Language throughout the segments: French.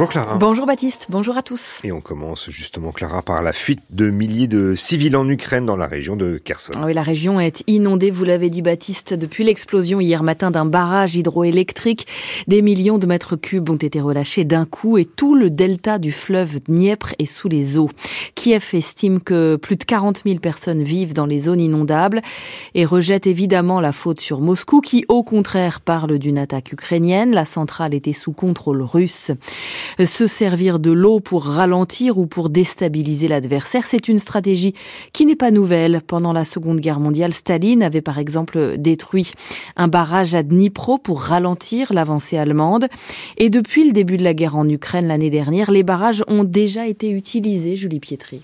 Bonjour Clara. Bonjour Baptiste, bonjour à tous. Et on commence justement Clara par la fuite de milliers de civils en Ukraine dans la région de Kherson. Oui, la région est inondée, vous l'avez dit Baptiste, depuis l'explosion hier matin d'un barrage hydroélectrique. Des millions de mètres cubes ont été relâchés d'un coup et tout le delta du fleuve Dniepr est sous les eaux. Kiev estime que plus de 40 000 personnes vivent dans les zones inondables et rejette évidemment la faute sur Moscou qui au contraire parle d'une attaque ukrainienne. La centrale était sous contrôle russe. Se servir de l'eau pour ralentir ou pour déstabiliser l'adversaire, c'est une stratégie qui n'est pas nouvelle. Pendant la Seconde Guerre mondiale, Staline avait par exemple détruit un barrage à Dnipro pour ralentir l'avancée allemande. Et depuis le début de la guerre en Ukraine l'année dernière, les barrages ont déjà été utilisés, Julie Pietri.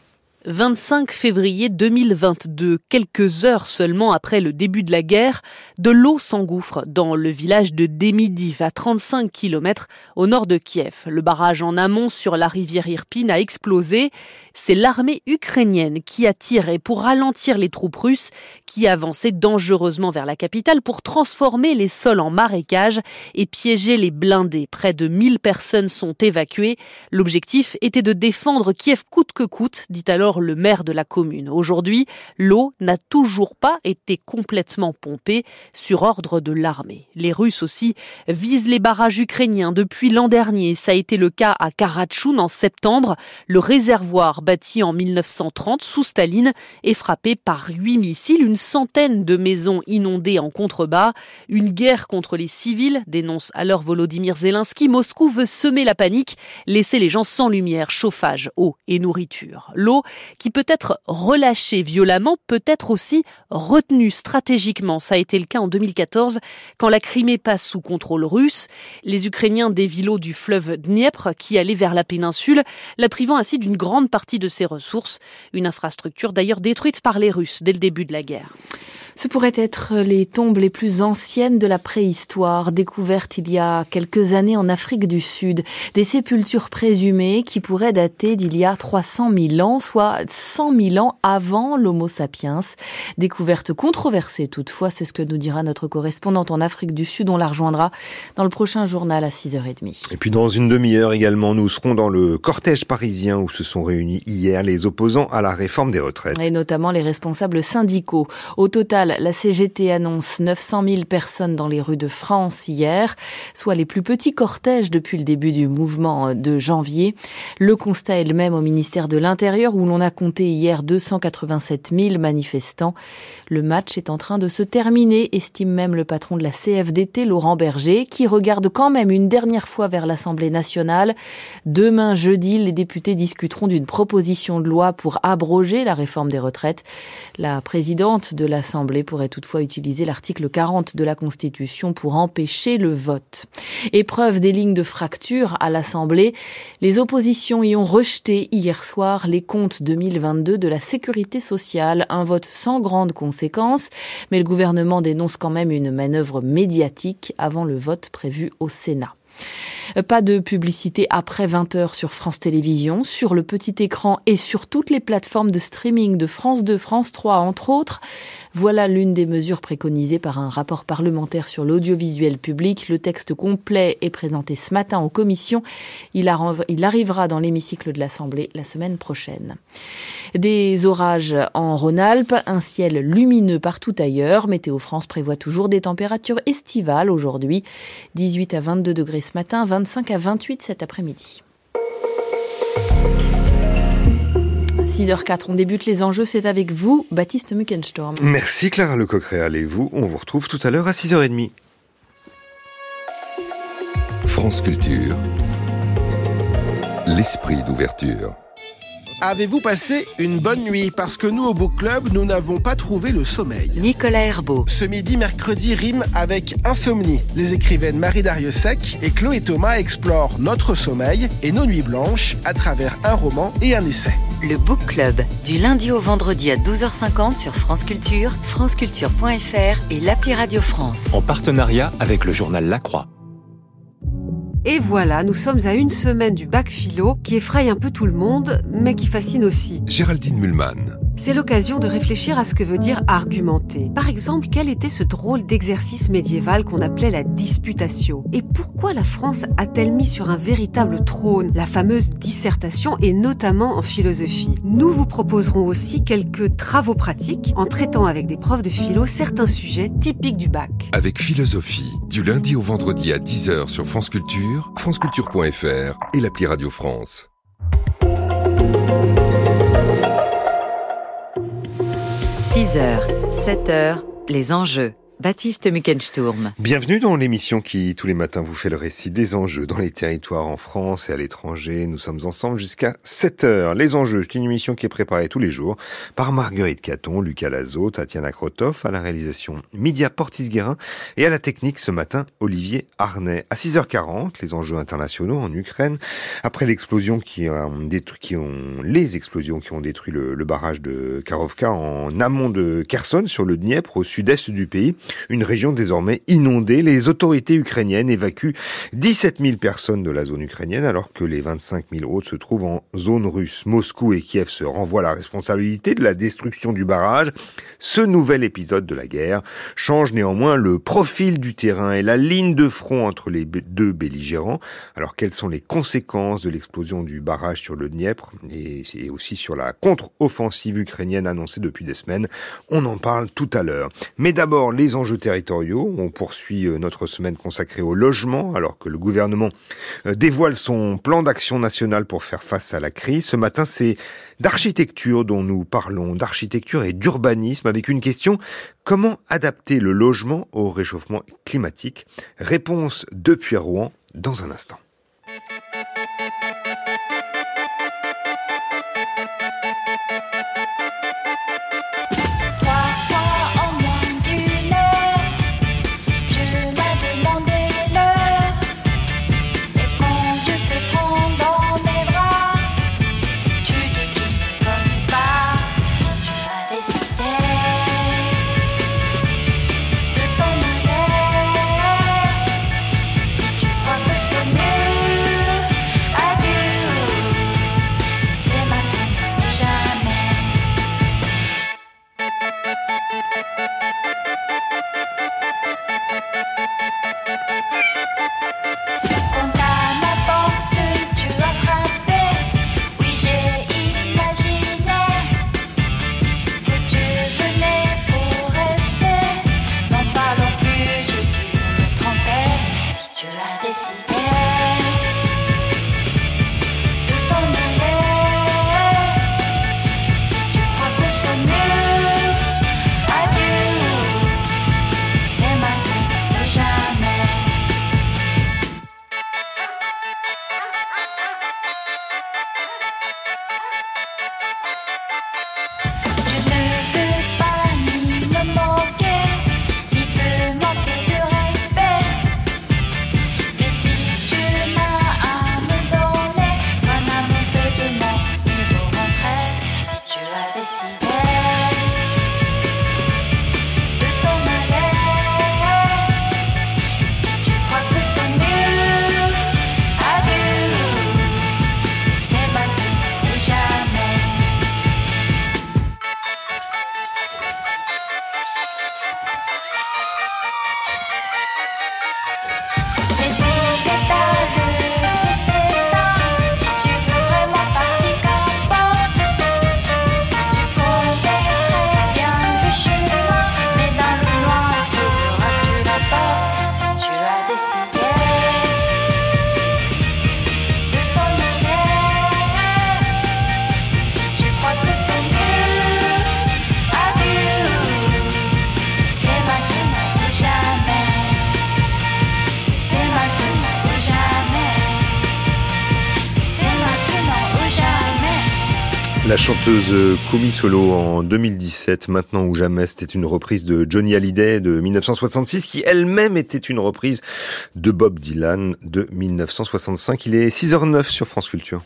25 février 2022, quelques heures seulement après le début de la guerre, de l'eau s'engouffre dans le village de Demidiv, à 35 km au nord de Kiev. Le barrage en amont sur la rivière Irpin a explosé. C'est l'armée ukrainienne qui a tiré pour ralentir les troupes russes qui avançaient dangereusement vers la capitale pour transformer les sols en marécages et piéger les blindés. Près de 1000 personnes sont évacuées. L'objectif était de défendre Kiev coûte que coûte, dit alors le maire de la commune. Aujourd'hui, l'eau n'a toujours pas été complètement pompée sur ordre de l'armée. Les Russes aussi visent les barrages ukrainiens depuis l'an dernier. Ça a été le cas à Karachoun en septembre. Le réservoir bâti en 1930 sous Staline est frappé par huit missiles, une centaine de maisons inondées en contrebas. Une guerre contre les civils, dénonce alors Volodymyr Zelensky. Moscou veut semer la panique, laisser les gens sans lumière, chauffage, eau et nourriture. L'eau qui peut être relâché violemment, peut être aussi retenu stratégiquement. Ça a été le cas en 2014 quand la Crimée passe sous contrôle russe. Les Ukrainiens dévient l'eau du fleuve Dniepr qui allait vers la péninsule, la privant ainsi d'une grande partie de ses ressources. Une infrastructure d'ailleurs détruite par les Russes dès le début de la guerre. Ce pourraient être les tombes les plus anciennes de la préhistoire, découvertes il y a quelques années en Afrique du Sud. Des sépultures présumées qui pourraient dater d'il y a 300 000 ans, soit 100 000 ans avant l'Homo sapiens. Découverte controversée toutefois, c'est ce que nous dira notre correspondante en Afrique du Sud. On la rejoindra dans le prochain journal à 6h30. Et puis dans une demi-heure également, nous serons dans le cortège parisien où se sont réunis hier les opposants à la réforme des retraites. Et notamment les responsables syndicaux. Au total, la CGT annonce 900 000 personnes dans les rues de France hier, soit les plus petits cortèges depuis le début du mouvement de janvier. Le constat est le même au ministère de l'Intérieur où l'on a compté hier 287 000 manifestants. Le match est en train de se terminer, estime même le patron de la CFDT, Laurent Berger, qui regarde quand même une dernière fois vers l'Assemblée nationale. Demain jeudi, les députés discuteront d'une proposition de loi pour abroger la réforme des retraites. La présidente de l'Assemblée pourrait toutefois utiliser l'article 40 de la Constitution pour empêcher le vote. Épreuve des lignes de fracture à l'Assemblée, les oppositions y ont rejeté hier soir les comptes 2022 de la sécurité sociale, un vote sans grande conséquence, mais le gouvernement dénonce quand même une manœuvre médiatique avant le vote prévu au Sénat. Pas de publicité après 20h sur France Télévisions, sur le petit écran et sur toutes les plateformes de streaming de France 2, France 3 entre autres. Voilà l'une des mesures préconisées par un rapport parlementaire sur l'audiovisuel public. Le texte complet est présenté ce matin en commission. Il, arrivera dans l'hémicycle de l'Assemblée la semaine prochaine. Des orages en Rhône-Alpes, un ciel lumineux partout ailleurs. Météo France prévoit toujours des températures estivales aujourd'hui. 18 à 22 degrés ce matin, 25 à 28 cet après-midi. 6h04, on débute les enjeux, c'est avec vous, Baptiste Muckenstorm. Merci Clara Lecoq-Réal et vous, on vous retrouve tout à l'heure à 6h30. France Culture, l'esprit d'ouverture. Avez-vous passé une bonne nuit? Parce que nous, au Book Club, nous n'avons pas trouvé le sommeil. Nicolas Herbeau. Ce midi, mercredi, rime avec insomnie. Les écrivaines Marie Dariussec et Chloé Thomas explorent notre sommeil et nos nuits blanches à travers un roman et un essai. Le Book Club, du lundi au vendredi à 12h50 sur France Culture, franceculture.fr et l'appli Radio France. En partenariat avec le journal La Croix. Et voilà, nous sommes à une semaine du bac philo qui effraie un peu tout le monde, mais qui fascine aussi. Géraldine Mulman. C'est l'occasion de réfléchir à ce que veut dire argumenter. Par exemple, quel était ce drôle d'exercice médiéval qu'on appelait la disputatio? Et pourquoi la France a-t-elle mis sur un véritable trône la fameuse dissertation et notamment en philosophie? Nous vous proposerons aussi quelques travaux pratiques en traitant avec des profs de philo certains sujets typiques du bac. Avec philosophie, du lundi au vendredi à 10h sur France Culture, franceculture.fr et l'appli Radio France. 6h, 7h, les enjeux. Baptiste Muckensturm. Bienvenue dans l'émission qui, tous les matins, vous fait le récit des enjeux dans les territoires en France et à l'étranger. Nous sommes ensemble jusqu'à 7 heures. Les enjeux, c'est une émission qui est préparée tous les jours par Marguerite Caton, Lucas Lazo, Tatiana Krotov, à la réalisation Midia Portis-Guérin et à la technique ce matin, Olivier Arnay. À 6h40, les enjeux internationaux en Ukraine. Après l'explosion qui ont détruit, qui ont, les explosions qui ont détruit le, le barrage de Karovka en amont de Kherson sur le Dniepr au sud-est du pays. Une région désormais inondée. Les autorités ukrainiennes évacuent 17 000 personnes de la zone ukrainienne alors que les 25 000 autres se trouvent en zone russe. Moscou et Kiev se renvoient la responsabilité de la destruction du barrage. Ce nouvel épisode de la guerre change néanmoins le profil du terrain et la ligne de front entre les deux belligérants. Alors quelles sont les conséquences de l'explosion du barrage sur le Dniepr et aussi sur la contre-offensive ukrainienne annoncée depuis des semaines? On en parle tout à l'heure. Mais d'abord, les enjeux territoriaux. On poursuit euh, notre semaine consacrée au logement alors que le gouvernement euh, dévoile son plan d'action national pour faire face à la crise. Ce matin, c'est d'architecture dont nous parlons, d'architecture et d'urbanisme avec une question, comment adapter le logement au réchauffement climatique? Réponse depuis Rouen dans un instant. La chanteuse Kumi Solo en 2017, maintenant ou jamais, c'était une reprise de Johnny Hallyday de 1966 qui elle-même était une reprise de Bob Dylan de 1965. Il est 6h09 sur France Culture.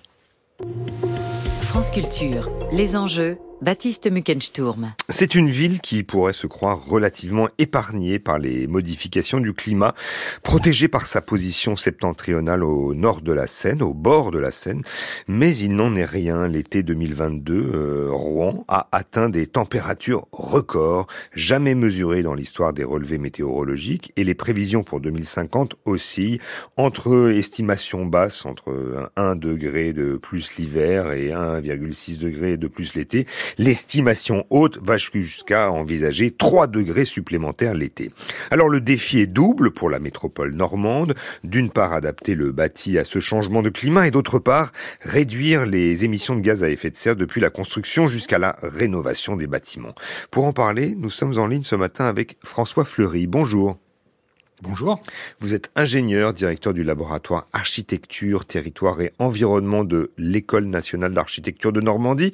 France Culture, les enjeux, Baptiste Muckensturm. C'est une ville qui pourrait se croire relativement épargnée par les modifications du climat, protégée par sa position septentrionale au nord de la Seine, au bord de la Seine. Mais il n'en est rien. L'été 2022, euh, Rouen a atteint des températures records, jamais mesurées dans l'histoire des relevés météorologiques, et les prévisions pour 2050 oscillent entre estimations basses, entre 1 degré de plus l'hiver et 1,6 degré de plus l'été, L'estimation haute va jusqu'à envisager 3 degrés supplémentaires l'été. Alors le défi est double pour la métropole normande. D'une part, adapter le bâti à ce changement de climat et d'autre part, réduire les émissions de gaz à effet de serre depuis la construction jusqu'à la rénovation des bâtiments. Pour en parler, nous sommes en ligne ce matin avec François Fleury. Bonjour. Bonjour. Vous êtes ingénieur, directeur du laboratoire architecture, territoire et environnement de l'École nationale d'architecture de Normandie.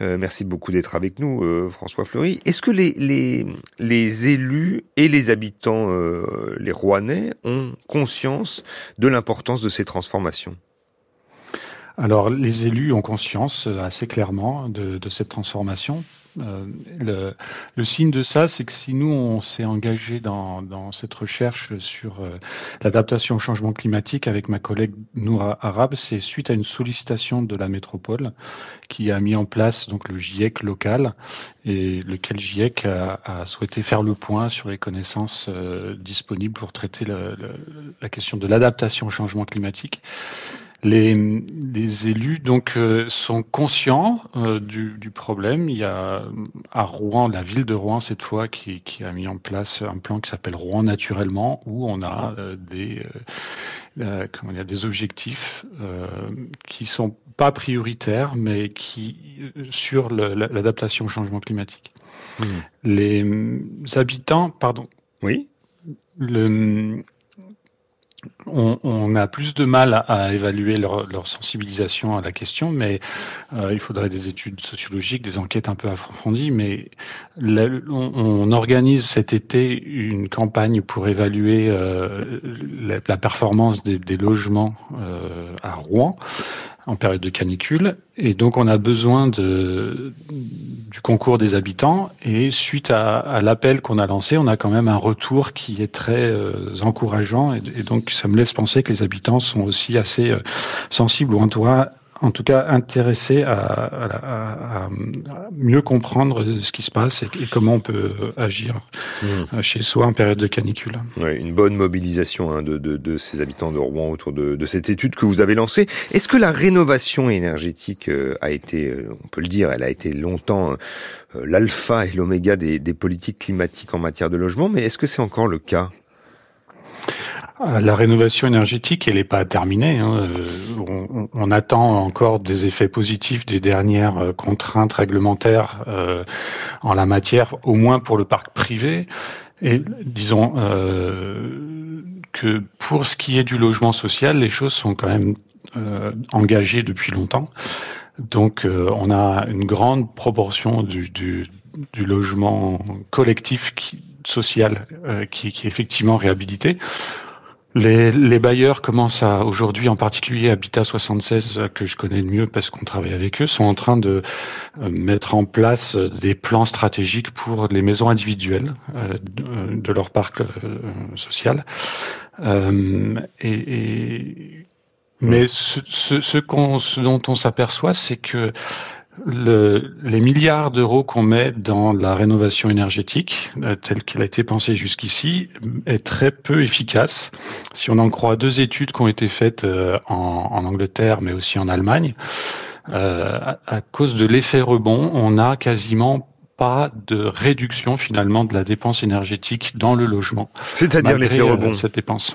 Euh, merci beaucoup d'être avec nous, euh, François Fleury. Est-ce que les, élus et les habitants, euh, les Rouennais, ont conscience de l'importance de ces transformations? Alors, les élus ont conscience assez clairement de, de cette transformation euh, le, le, signe de ça, c'est que si nous, on s'est engagé dans, dans, cette recherche sur euh, l'adaptation au changement climatique avec ma collègue Noura Arab, c'est suite à une sollicitation de la métropole qui a mis en place donc le GIEC local et lequel GIEC a, a souhaité faire le point sur les connaissances euh, disponibles pour traiter la question de l'adaptation au changement climatique. Les, les, élus donc euh, sont conscients euh, du, du, problème. Il y a à Rouen, la ville de Rouen cette fois, qui, qui a mis en place un plan qui s'appelle Rouen naturellement, où on a euh, des comment dire, des objectifs qui sont pas prioritaires, mais qui sur l'adaptation au changement climatique. Mmh. Les habitants, pardon. Oui. Le, on, a plus de mal à, évaluer leur, sensibilisation à la question, mais euh, il faudrait des études sociologiques, des enquêtes un peu approfondies. Mais on, organise cet été une campagne pour évaluer euh, la, performance des, des logements euh, à Rouen en période de canicule. Et donc, on a besoin du concours des habitants. Et suite à, l'appel qu'on a lancé, on a quand même un retour qui est très euh, encourageant. Et, donc, ça me laisse penser que les habitants sont aussi assez euh, sensibles ou entourés en tout cas intéressé à, à, à, mieux comprendre ce qui se passe et, comment on peut agir mmh. chez soi en période de canicule. Oui, une bonne mobilisation hein, de, de, de, ces habitants de Rouen autour de, de cette étude que vous avez lancée. Est-ce que la rénovation énergétique euh, a été, euh, on peut le dire, elle a été longtemps euh, l'alpha et l'oméga des, des politiques climatiques en matière de logement, mais est-ce que c'est encore le cas? euh, la rénovation énergétique, elle n'est pas terminée. Hein. Euh, on, attend encore des effets positifs des dernières euh, contraintes réglementaires euh, en la matière, au moins pour le parc privé. Et disons que pour ce qui est du logement social, les choses sont quand même engagées depuis longtemps. Donc on a une grande proportion du, logement collectif social qui est effectivement réhabilité. Les, les, bailleurs commencent à, aujourd'hui en particulier Habitat 76, que je connais le mieux parce qu'on travaille avec eux, sont en train de euh, mettre en place des plans stratégiques pour les maisons individuelles euh, de, de, leur parc euh, social. Euh, et, et, mais ce, ce, ce, ce dont on s'aperçoit, c'est que le, les milliards d'euros qu'on met dans la rénovation énergétique, euh, telle qu'elle a été pensée jusqu'ici, est très peu efficace. Si on en croit deux études qui ont été faites euh, en, en, Angleterre, mais aussi en Allemagne, euh, à, à, cause de l'effet rebond, on n'a quasiment pas de réduction finalement de la dépense énergétique dans le logement. C'est-à-dire l'effet rebond. Cette dépense.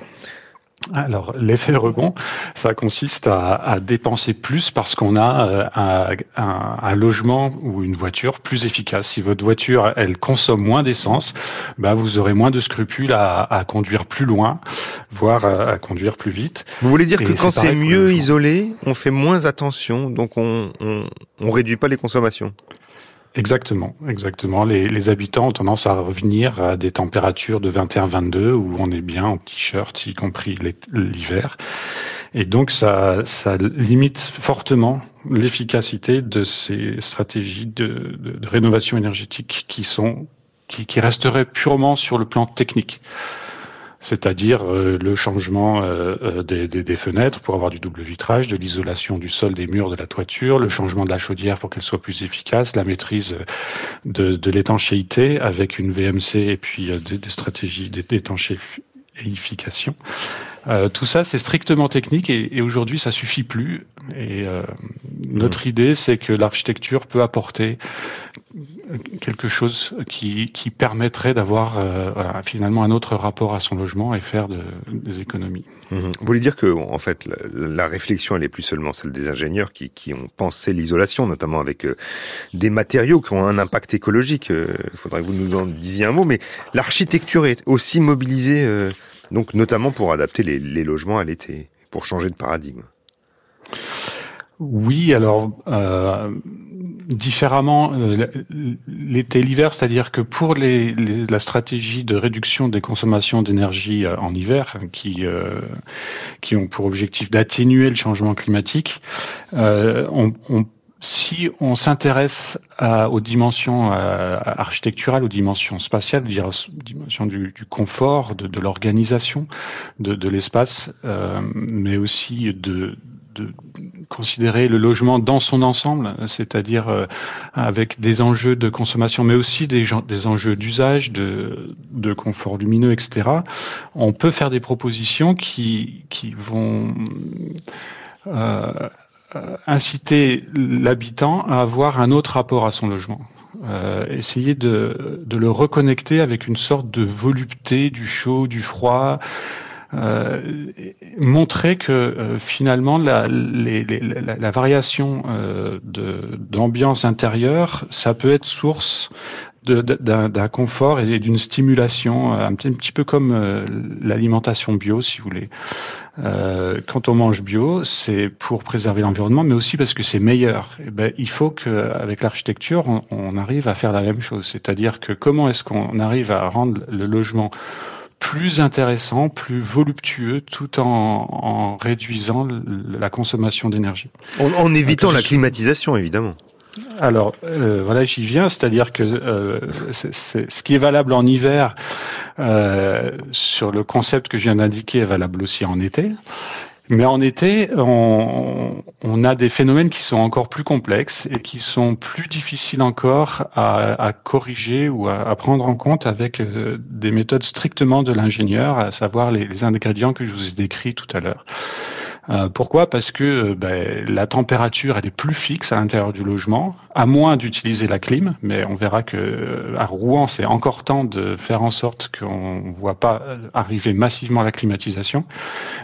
Alors, l'effet rebond, ça consiste à, à dépenser plus parce qu'on a euh, un, un, un, logement ou une voiture plus efficace. Si votre voiture, elle consomme moins d'essence, bah, vous aurez moins de scrupules à, à conduire plus loin, voire à, à, conduire plus vite. Vous voulez dire Et que quand c'est mieux isolé, on fait moins attention, donc on, on, on réduit pas les consommations? Exactement, exactement. Les, habitants ont tendance à revenir à des températures de 21-22 où on est bien en t-shirt, y compris l'hiver. Et donc ça, limite fortement l'efficacité de ces stratégies de, rénovation énergétique qui sont qui, qui resteraient purement sur le plan technique c'est-à-dire euh, le changement euh, euh, des, fenêtres pour avoir du double vitrage, de l'isolation du sol, des murs, de la toiture, le changement de la chaudière pour qu'elle soit plus efficace, la maîtrise de, de l'étanchéité avec une VMC et puis des, des stratégies d'étanchéification. Euh, tout ça, c'est strictement technique et, et aujourd'hui, ça suffit plus. Et euh, notre mmh. idée, c'est que l'architecture peut apporter quelque chose qui, qui permettrait d'avoir euh, voilà, finalement un autre rapport à son logement et faire de, des économies. Mmh. Vous voulez dire que, en fait, la, la, réflexion, elle est plus seulement celle des ingénieurs qui, qui ont pensé l'isolation, notamment avec des matériaux qui ont un impact écologique. Il faudrait que vous nous en disiez un mot, mais l'architecture est aussi mobilisée donc notamment pour adapter les, logements à l'été, pour changer de paradigme. Oui, alors euh, différemment euh, l'été l'hiver, c'est-à-dire que pour la stratégie de réduction des consommations d'énergie euh, en hiver, qui qui ont pour objectif d'atténuer le changement climatique, on, on si on s'intéresse aux dimensions euh, architecturales, aux dimensions spatiales, aux dimensions du, confort, de, l'organisation de, l'espace, euh, mais aussi de, considérer le logement dans son ensemble, c'est-à-dire euh, avec des enjeux de consommation, mais aussi des, enjeux d'usage, de, confort lumineux, etc. On peut faire des propositions qui, qui vont euh, euh, inciter l'habitant à avoir un autre rapport à son logement. Euh, essayer de, de, le reconnecter avec une sorte de volupté du chaud, du froid, euh, montrer que euh, finalement la, variation euh, d'ambiance intérieure, ça peut être source d'un confort et d'une stimulation, un petit, un petit, peu comme euh, l'alimentation bio, si vous voulez. Euh, quand on mange bio, c'est pour préserver l'environnement, mais aussi parce que c'est meilleur. Et eh ben, il faut qu'avec l'architecture, on, on, arrive à faire la même chose. C'est-à-dire que comment est-ce qu'on arrive à rendre le logement plus intéressant, plus voluptueux, tout en, en réduisant la consommation d'énergie? En, en, évitant la climatisation, évidemment. Alors euh, voilà, j'y viens, c'est-à-dire que euh, ce qui est valable en hiver euh, sur le concept que je viens d'indiquer est valable aussi en été. Mais en été, on, a des phénomènes qui sont encore plus complexes et qui sont plus difficiles encore à, corriger ou à, prendre en compte avec des méthodes strictement de l'ingénieur, à savoir les, ingrédients que je vous ai décrits tout à l'heure. Euh, pourquoi? Parce que euh, ben, la température elle est plus fixe à l'intérieur du logement, à moins d'utiliser la clim. Mais on verra que euh, à Rouen c'est encore temps de faire en sorte qu'on ne voit pas arriver massivement la climatisation.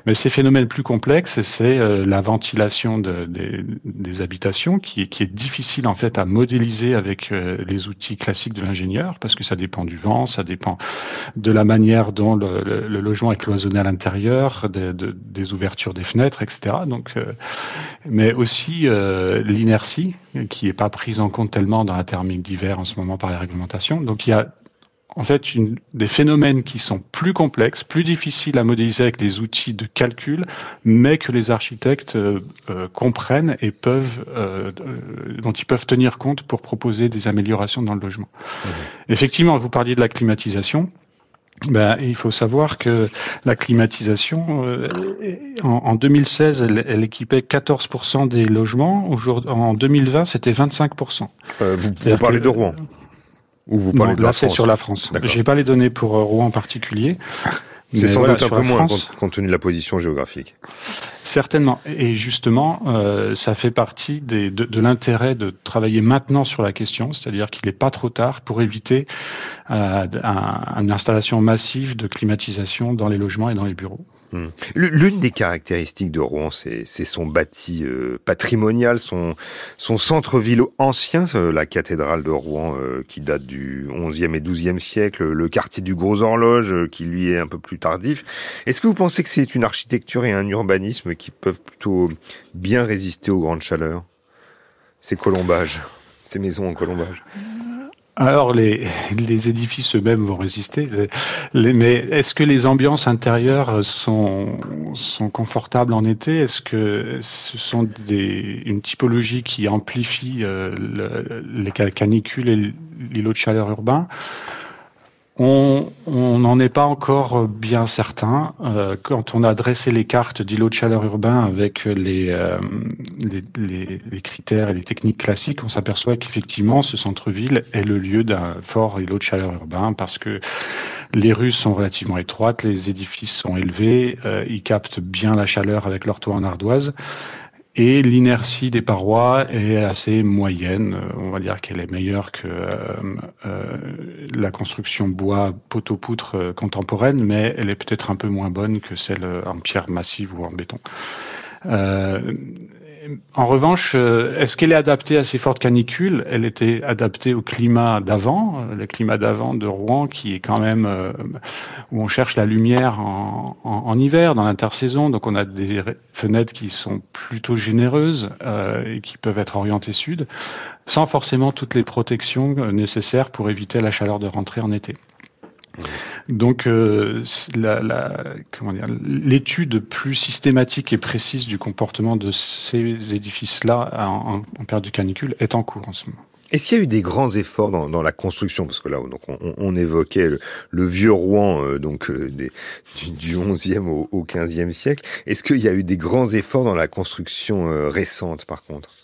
Mais ces phénomènes plus complexes, c'est la ventilation de, des, habitations qui, est difficile en fait à modéliser avec les outils classiques de l'ingénieur parce que ça dépend du vent, ça dépend de la manière dont le, logement est cloisonné à l'intérieur, de, de, des ouvertures des fenêtres etc. Donc, euh, mais aussi euh, l'inertie qui n'est pas prise en compte tellement dans la thermique d'hiver en ce moment par les réglementations. Donc il y a en fait une, des phénomènes qui sont plus complexes, plus difficiles à modéliser avec des outils de calcul, mais que les architectes euh, euh comprennent et peuvent, euh, dont ils peuvent tenir compte pour proposer des améliorations dans le logement. Mmh. Effectivement, vous parliez de la climatisation. Ben, il faut savoir que la climatisation, euh, en, en, 2016, elle, elle, équipait 14% des logements. En 2020, c'était 25%. Euh, vous, vous parlez que, de Rouen Ou vous parlez non, de là, c'est sur la France. J'ai pas les données pour euh, Rouen en particulier. C'est sans voilà, doute un peu moins France, compte tenu de la position géographique. Certainement. Et justement, euh, ça fait partie des, de, de l'intérêt de travailler maintenant sur la question, c'est-à-dire qu'il n'est pas trop tard pour éviter euh, un, une installation massive de climatisation dans les logements et dans les bureaux. L'une des caractéristiques de Rouen, c'est son bâti euh, patrimonial, son, son centre-ville ancien, la cathédrale de Rouen euh, qui date du 11e et 12e siècle, le quartier du Gros Horloge euh, qui lui est un peu plus tardif. Est-ce que vous pensez que c'est une architecture et un urbanisme qui peuvent plutôt bien résister aux grandes chaleurs? Ces colombages, ces maisons en colombage Alors les, les édifices eux-mêmes vont résister, mais est-ce que les ambiances intérieures sont, sont confortables en été? Est-ce que ce sont des, une typologie qui amplifie euh, les canicules et l'îlot de chaleur urbain? On n'en est pas encore bien certain. Euh, quand on a dressé les cartes d'îlots de chaleur urbain avec les, euh, les, critères et les techniques classiques, on s'aperçoit qu'effectivement ce centre-ville est le lieu d'un fort îlot de chaleur urbain parce que les rues sont relativement étroites, les édifices sont élevés, euh, ils captent bien la chaleur avec leur toit en ardoise et l'inertie des parois est assez moyenne. Euh, on va dire qu'elle est meilleure que euh, euh, la construction bois poteau-poutre contemporaine, mais elle est peut-être un peu moins bonne que celle en pierre massive ou en béton. En revanche, euh, est-ce qu'elle est adaptée à ces fortes canicules? Elle était adaptée au climat d'avant, euh, le climat d'avant de Rouen, qui est quand même euh, où on cherche la lumière en, hiver, dans l'intersaison. Donc on a des fenêtres qui sont plutôt généreuses et qui peuvent être orientées sud, sans forcément toutes les protections nécessaires pour éviter la chaleur de rentrée en été. Donc, euh, l'étude plus systématique et précise du comportement de ces édifices-là en, période de canicule est en cours en ce moment. Est-ce qu'il y a eu des grands efforts dans, la construction? Parce que là, donc, on, évoquait le, vieux Rouen euh, donc euh, du, du, 11e au, au 15e siècle. Est-ce qu'il y a eu des grands efforts dans la construction récente, par contre?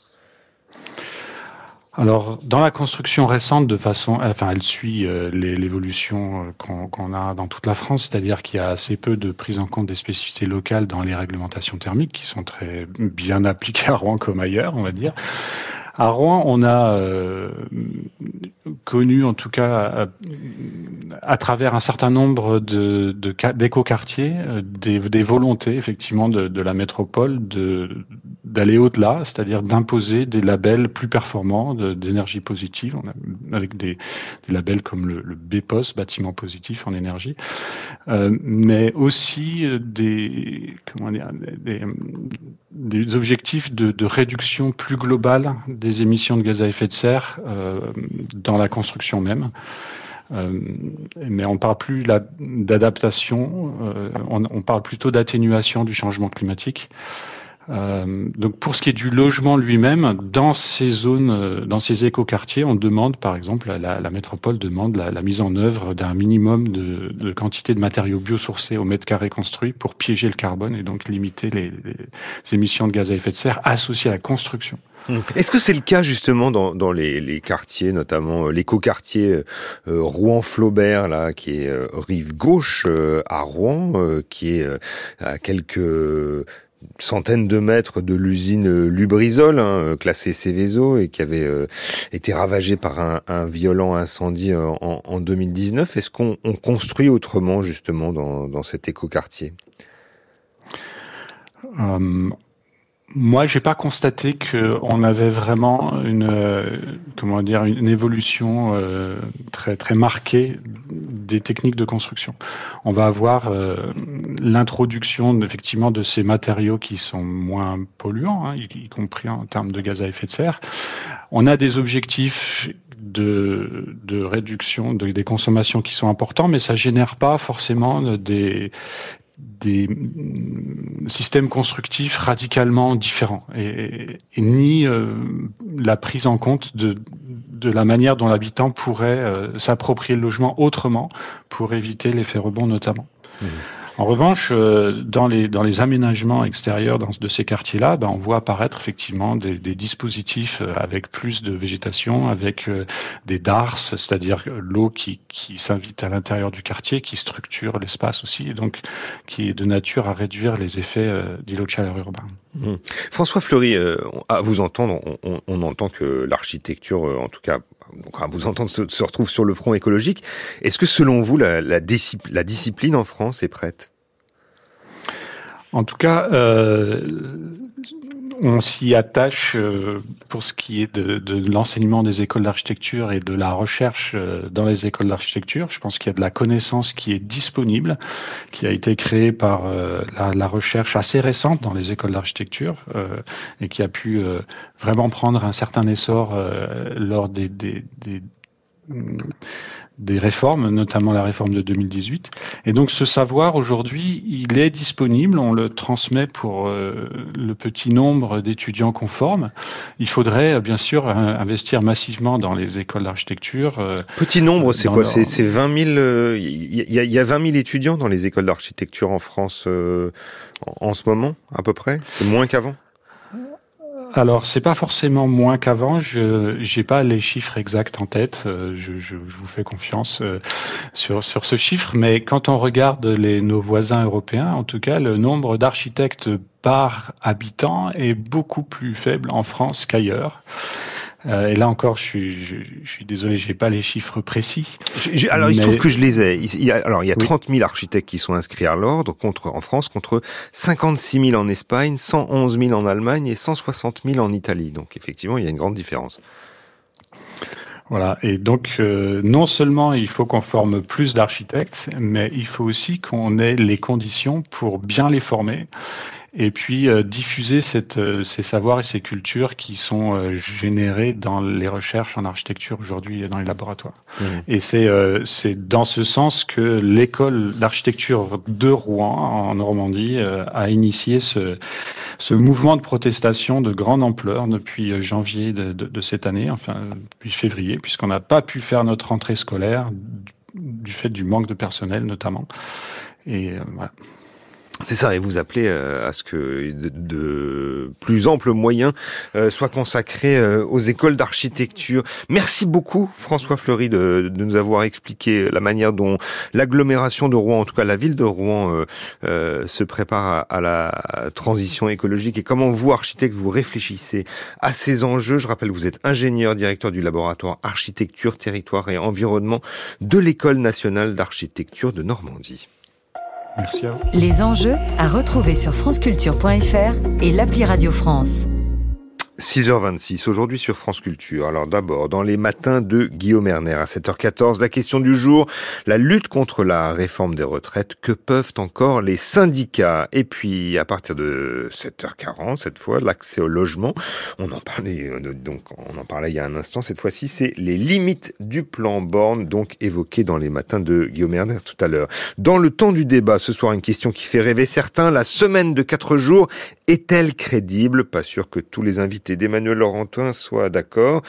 Alors, dans la construction récente, de façon, enfin, elle suit euh, l'évolution euh, qu'on a dans toute la France, c'est-à-dire qu'il y a assez peu de prise en compte des spécificités locales dans les réglementations thermiques, qui sont très bien appliquées à Rouen comme ailleurs, on va dire. À Rouen, on a euh, connu, en tout cas, à, travers un certain nombre d'éco-quartiers, euh, des, volontés effectivement de, la métropole d'aller au-delà, c'est-à-dire d'imposer des labels plus performants d'énergie positive, avec des, labels comme le, le BPOS, bâtiment positif en énergie, euh, mais aussi des, comment dire, des objectifs de, de, réduction plus globale des émissions de gaz à effet de serre euh, dans la construction même. Euh, mais on parle plus d'adaptation, euh, on, on, parle plutôt d'atténuation du changement climatique. Euh, donc pour ce qui est du logement lui-même, dans ces zones, euh, dans ces écoquartiers, on demande par exemple, la, la métropole demande la, la, mise en œuvre d'un minimum de, de, quantité de matériaux biosourcés au mètre carré construit pour piéger le carbone et donc limiter les, les émissions de gaz à effet de serre associées à la construction. Est-ce que c'est le cas justement dans, dans les, les, quartiers, notamment euh, l'écoquartier euh, Rouen-Flaubert, là, qui est rive gauche à Rouen, qui est à quelques centaines de mètres de l'usine Lubrizol, hein, classée Céveso, et qui avait euh, été ravagée par un, violent incendie en, en 2019. Est-ce qu'on construit autrement justement dans, dans cet écoquartier? Euh, moi, j'ai pas constaté qu'on avait vraiment une euh, comment dire une évolution euh, très très marquée des techniques de construction. On va avoir euh, l'introduction effectivement de ces matériaux qui sont moins polluants, hein, y, compris en termes de gaz à effet de serre. On a des objectifs de, de réduction de, des consommations qui sont importants, mais ça génère pas forcément des, des mm, systèmes constructifs radicalement différents et, ni euh, la prise en compte de, la manière dont l'habitant pourrait euh, s'approprier le logement autrement pour éviter l'effet rebond notamment. Mmh. En revanche, euh, dans les dans les aménagements extérieurs dans, de ces quartiers-là, ben, on voit apparaître effectivement des, des, dispositifs euh, avec plus de végétation, avec euh, des dars, c'est-à-dire l'eau qui, qui s'invite à l'intérieur du quartier, qui structure l'espace aussi, et donc qui est de nature à réduire les effets d'îlot de chaleur urbain. Mmh. François Fleury, à vous entendre, on, on entend que l'architecture, en tout cas donc à vous entendre se, retrouve sur le front écologique. Est-ce que selon vous, la, la, la, discipline en France est prête? En tout cas, euh, on s'y attache euh, pour ce qui est de, l'enseignement des écoles d'architecture et de la recherche euh, dans les écoles d'architecture. Je pense qu'il y a de la connaissance qui est disponible, qui a été créée par euh, la, recherche assez récente dans les écoles d'architecture et qui a pu vraiment prendre un certain essor lors des des réformes, notamment la réforme de 2018. Et donc ce savoir aujourd'hui, il est disponible, on le transmet pour euh, le petit nombre d'étudiants conformes. Il faudrait euh, bien sûr investir massivement dans les écoles d'architecture. Euh, petit nombre, c'est quoi? C'est 20 000. Il y, y, a 20 000 étudiants dans les écoles d'architecture en France en ce moment, à peu près? C'est moins qu'avant? Alors, c'est pas forcément moins qu'avant. Je j'ai pas les chiffres exacts en tête. Euh, je, je, je vous fais confiance euh, sur sur ce chiffre. Mais quand on regarde les nos voisins européens, en tout cas, le nombre d'architectes par habitant est beaucoup plus faible en France qu'ailleurs. Euh, et là encore, je suis, je, je suis désolé, j'ai pas les chiffres précis. alors, il se trouve que je les ai. Il y a, alors, il y a 30 000 architectes qui sont inscrits à l'ordre contre, en France contre 56 000 en Espagne, 111 000 en Allemagne et 160 000 en Italie. Donc, effectivement, il y a une grande différence. Voilà, et donc euh, non seulement il faut qu'on forme plus d'architectes, mais il faut aussi qu'on ait les conditions pour bien les former et puis euh, diffuser cette, euh, ces savoirs et ces cultures qui sont euh, générés dans les recherches en architecture aujourd'hui dans les laboratoires. Mmh. Et c'est dans ce sens que l'école d'architecture de Rouen en Normandie a initié ce, ce mouvement de protestation de grande ampleur depuis janvier de, de, de cette année, enfin depuis février, puisqu'on n'a pas pu faire notre rentrée scolaire du fait du manque de personnel notamment. Et voilà. C'est ça, et vous appelez euh, à ce que de, plus amples moyens euh, soient consacrés euh, aux écoles d'architecture. Merci beaucoup François Fleury de, de, nous avoir expliqué la manière dont l'agglomération de Rouen, en tout cas la ville de Rouen, se prépare à, à, la transition écologique et comment vous, architecte, vous réfléchissez à ces enjeux. Je rappelle, vous êtes ingénieur, directeur du laboratoire architecture, territoire et environnement de l'École nationale d'architecture de Normandie. Merci à vous. Les enjeux à retrouver sur franceculture.fr et l'appli Radio France. 6h26, aujourd'hui sur France Culture. Alors d'abord, dans les matins de Guillaume Erner à 7h14, la question du jour, la lutte contre la réforme des retraites, que peuvent encore les syndicats? Et puis, à partir de 7h40, cette fois, l'accès au logement, on en parlait, euh, donc on en parlait il y a un instant, cette fois-ci, c'est les limites du plan Borne, donc évoqué dans les matins de Guillaume Erner tout à l'heure. Dans le temps du débat, ce soir, une question qui fait rêver certains, la semaine de 4 jours est-elle crédible? Pas sûr que tous les invités d'Emmanuel Laurentin soit d'accord.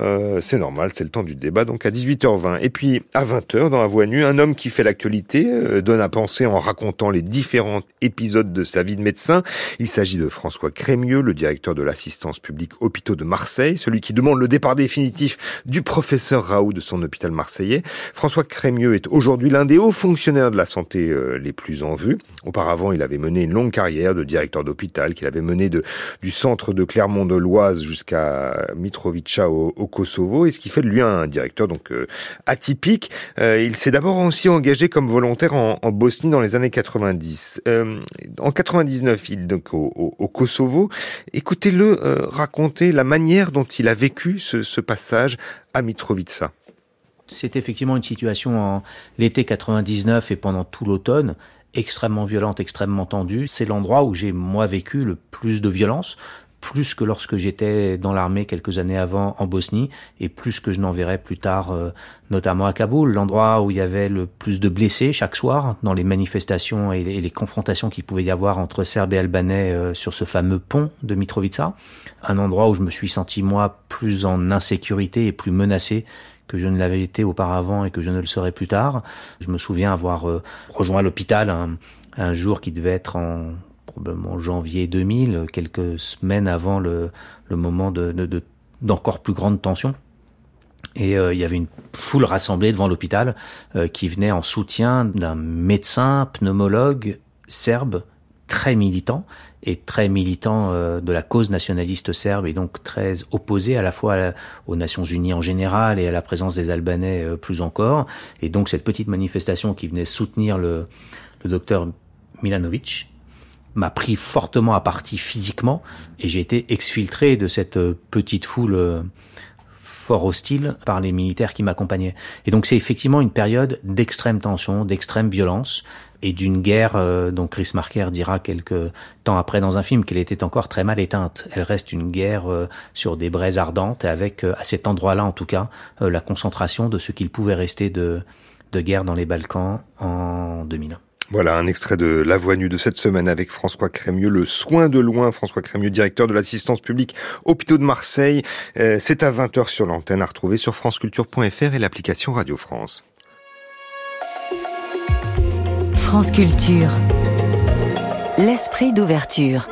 Euh, c'est normal, c'est le temps du débat, donc à 18h20. Et puis à 20h, dans la voix nue, un homme qui fait l'actualité euh, donne à penser en racontant les différents épisodes de sa vie de médecin. Il s'agit de François Crémieux, le directeur de l'assistance publique hôpitaux de Marseille, celui qui demande le départ définitif du professeur Raoult de son hôpital marseillais. François Crémieux est aujourd'hui l'un des hauts fonctionnaires de la santé euh, les plus en vue. Auparavant, il avait mené une longue carrière de directeur d'hôpital qu'il avait mené du centre de Clermont de l'Oise jusqu'à Mitrovica au, Kosovo, et ce qui fait de lui un directeur donc euh, atypique. Euh, il s'est d'abord aussi engagé comme volontaire en, Bosnie dans les années 90. Euh, en 99, il donc au, Kosovo. Écoutez-le raconter la manière dont il a vécu ce, ce passage à Mitrovica. C'est effectivement une situation en l'été 99 et pendant tout l'automne extrêmement violente, extrêmement tendue. C'est l'endroit où j'ai moi vécu le plus de violence plus que lorsque j'étais dans l'armée quelques années avant en Bosnie, et plus que je n'en verrai plus tard, euh, notamment à Kaboul, l'endroit où il y avait le plus de blessés chaque soir dans les manifestations et les, confrontations qu'il pouvait y avoir entre Serbes et Albanais euh, sur ce fameux pont de Mitrovica, un endroit où je me suis senti moi plus en insécurité et plus menacé que je ne l'avais été auparavant et que je ne le serai plus tard. Je me souviens avoir euh, rejoint l'hôpital un, un jour qui devait être en probablement janvier 2000, quelques semaines avant le, moment de, de, d'encore plus grande tension. Et euh, il y avait une foule rassemblée devant l'hôpital euh, qui venait en soutien d'un médecin pneumologue serbe très militant et très militant euh, de la cause nationaliste serbe et donc très opposé à la fois aux Nations Unies en général et à la présence des Albanais plus encore. Et donc cette petite manifestation qui venait soutenir le, le docteur Milanovic m'a pris fortement à partie physiquement et j'ai été exfiltré de cette euh, petite foule euh, fort hostile par les militaires qui m'accompagnaient. Et donc c'est effectivement une période d'extrême tension, d'extrême violence, et d'une guerre dont Chris Marker dira quelques temps après dans un film qu'elle était encore très mal éteinte. Elle reste une guerre sur des braises ardentes et avec à cet endroit-là en tout cas la concentration de ce qu'il pouvait rester de, de guerre dans les Balkans en 2001. Voilà un extrait de La Voix nue de cette semaine avec François Crémieux, le soin de loin. François Crémieux, directeur de l'assistance publique hôpitaux de Marseille. Euh, c'est à 20h sur l'antenne à retrouver sur franceculture.fr et l'application Radio France. France Culture. L'esprit d'ouverture.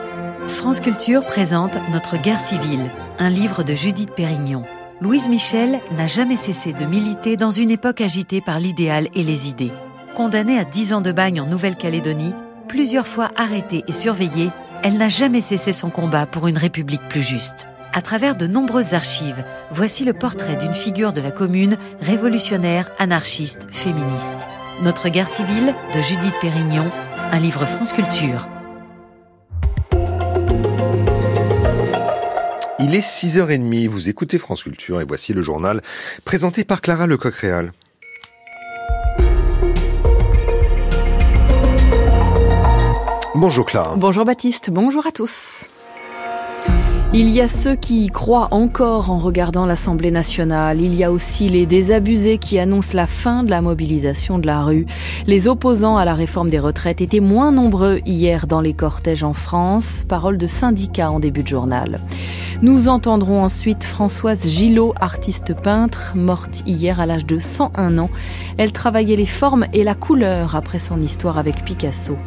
France Culture présente Notre guerre civile, un livre de Judith Pérignon. Louise Michel n'a jamais cessé de militer dans une époque agitée par l'idéal et les idées. Condamnée à 10 ans de bagne en Nouvelle-Calédonie, plusieurs fois arrêtée et surveillée, elle n'a jamais cessé son combat pour une république plus juste. À travers de nombreuses archives, voici le portrait d'une figure de la commune révolutionnaire, anarchiste, féministe. Notre guerre civile de Judith Pérignon, un livre France Culture. Il est 6h30, vous écoutez France Culture et voici le journal présenté par Clara Lecoq-Réal. Bonjour Clara. Bonjour Baptiste, bonjour à tous. Il y a ceux qui y croient encore en regardant l'Assemblée nationale. Il y a aussi les désabusés qui annoncent la fin de la mobilisation de la rue. Les opposants à la réforme des retraites étaient moins nombreux hier dans les cortèges en France. Parole de syndicats en début de journal. Nous entendrons ensuite Françoise Gillot, artiste peintre, morte hier à l'âge de 101 ans. Elle travaillait les formes et la couleur après son histoire avec Picasso.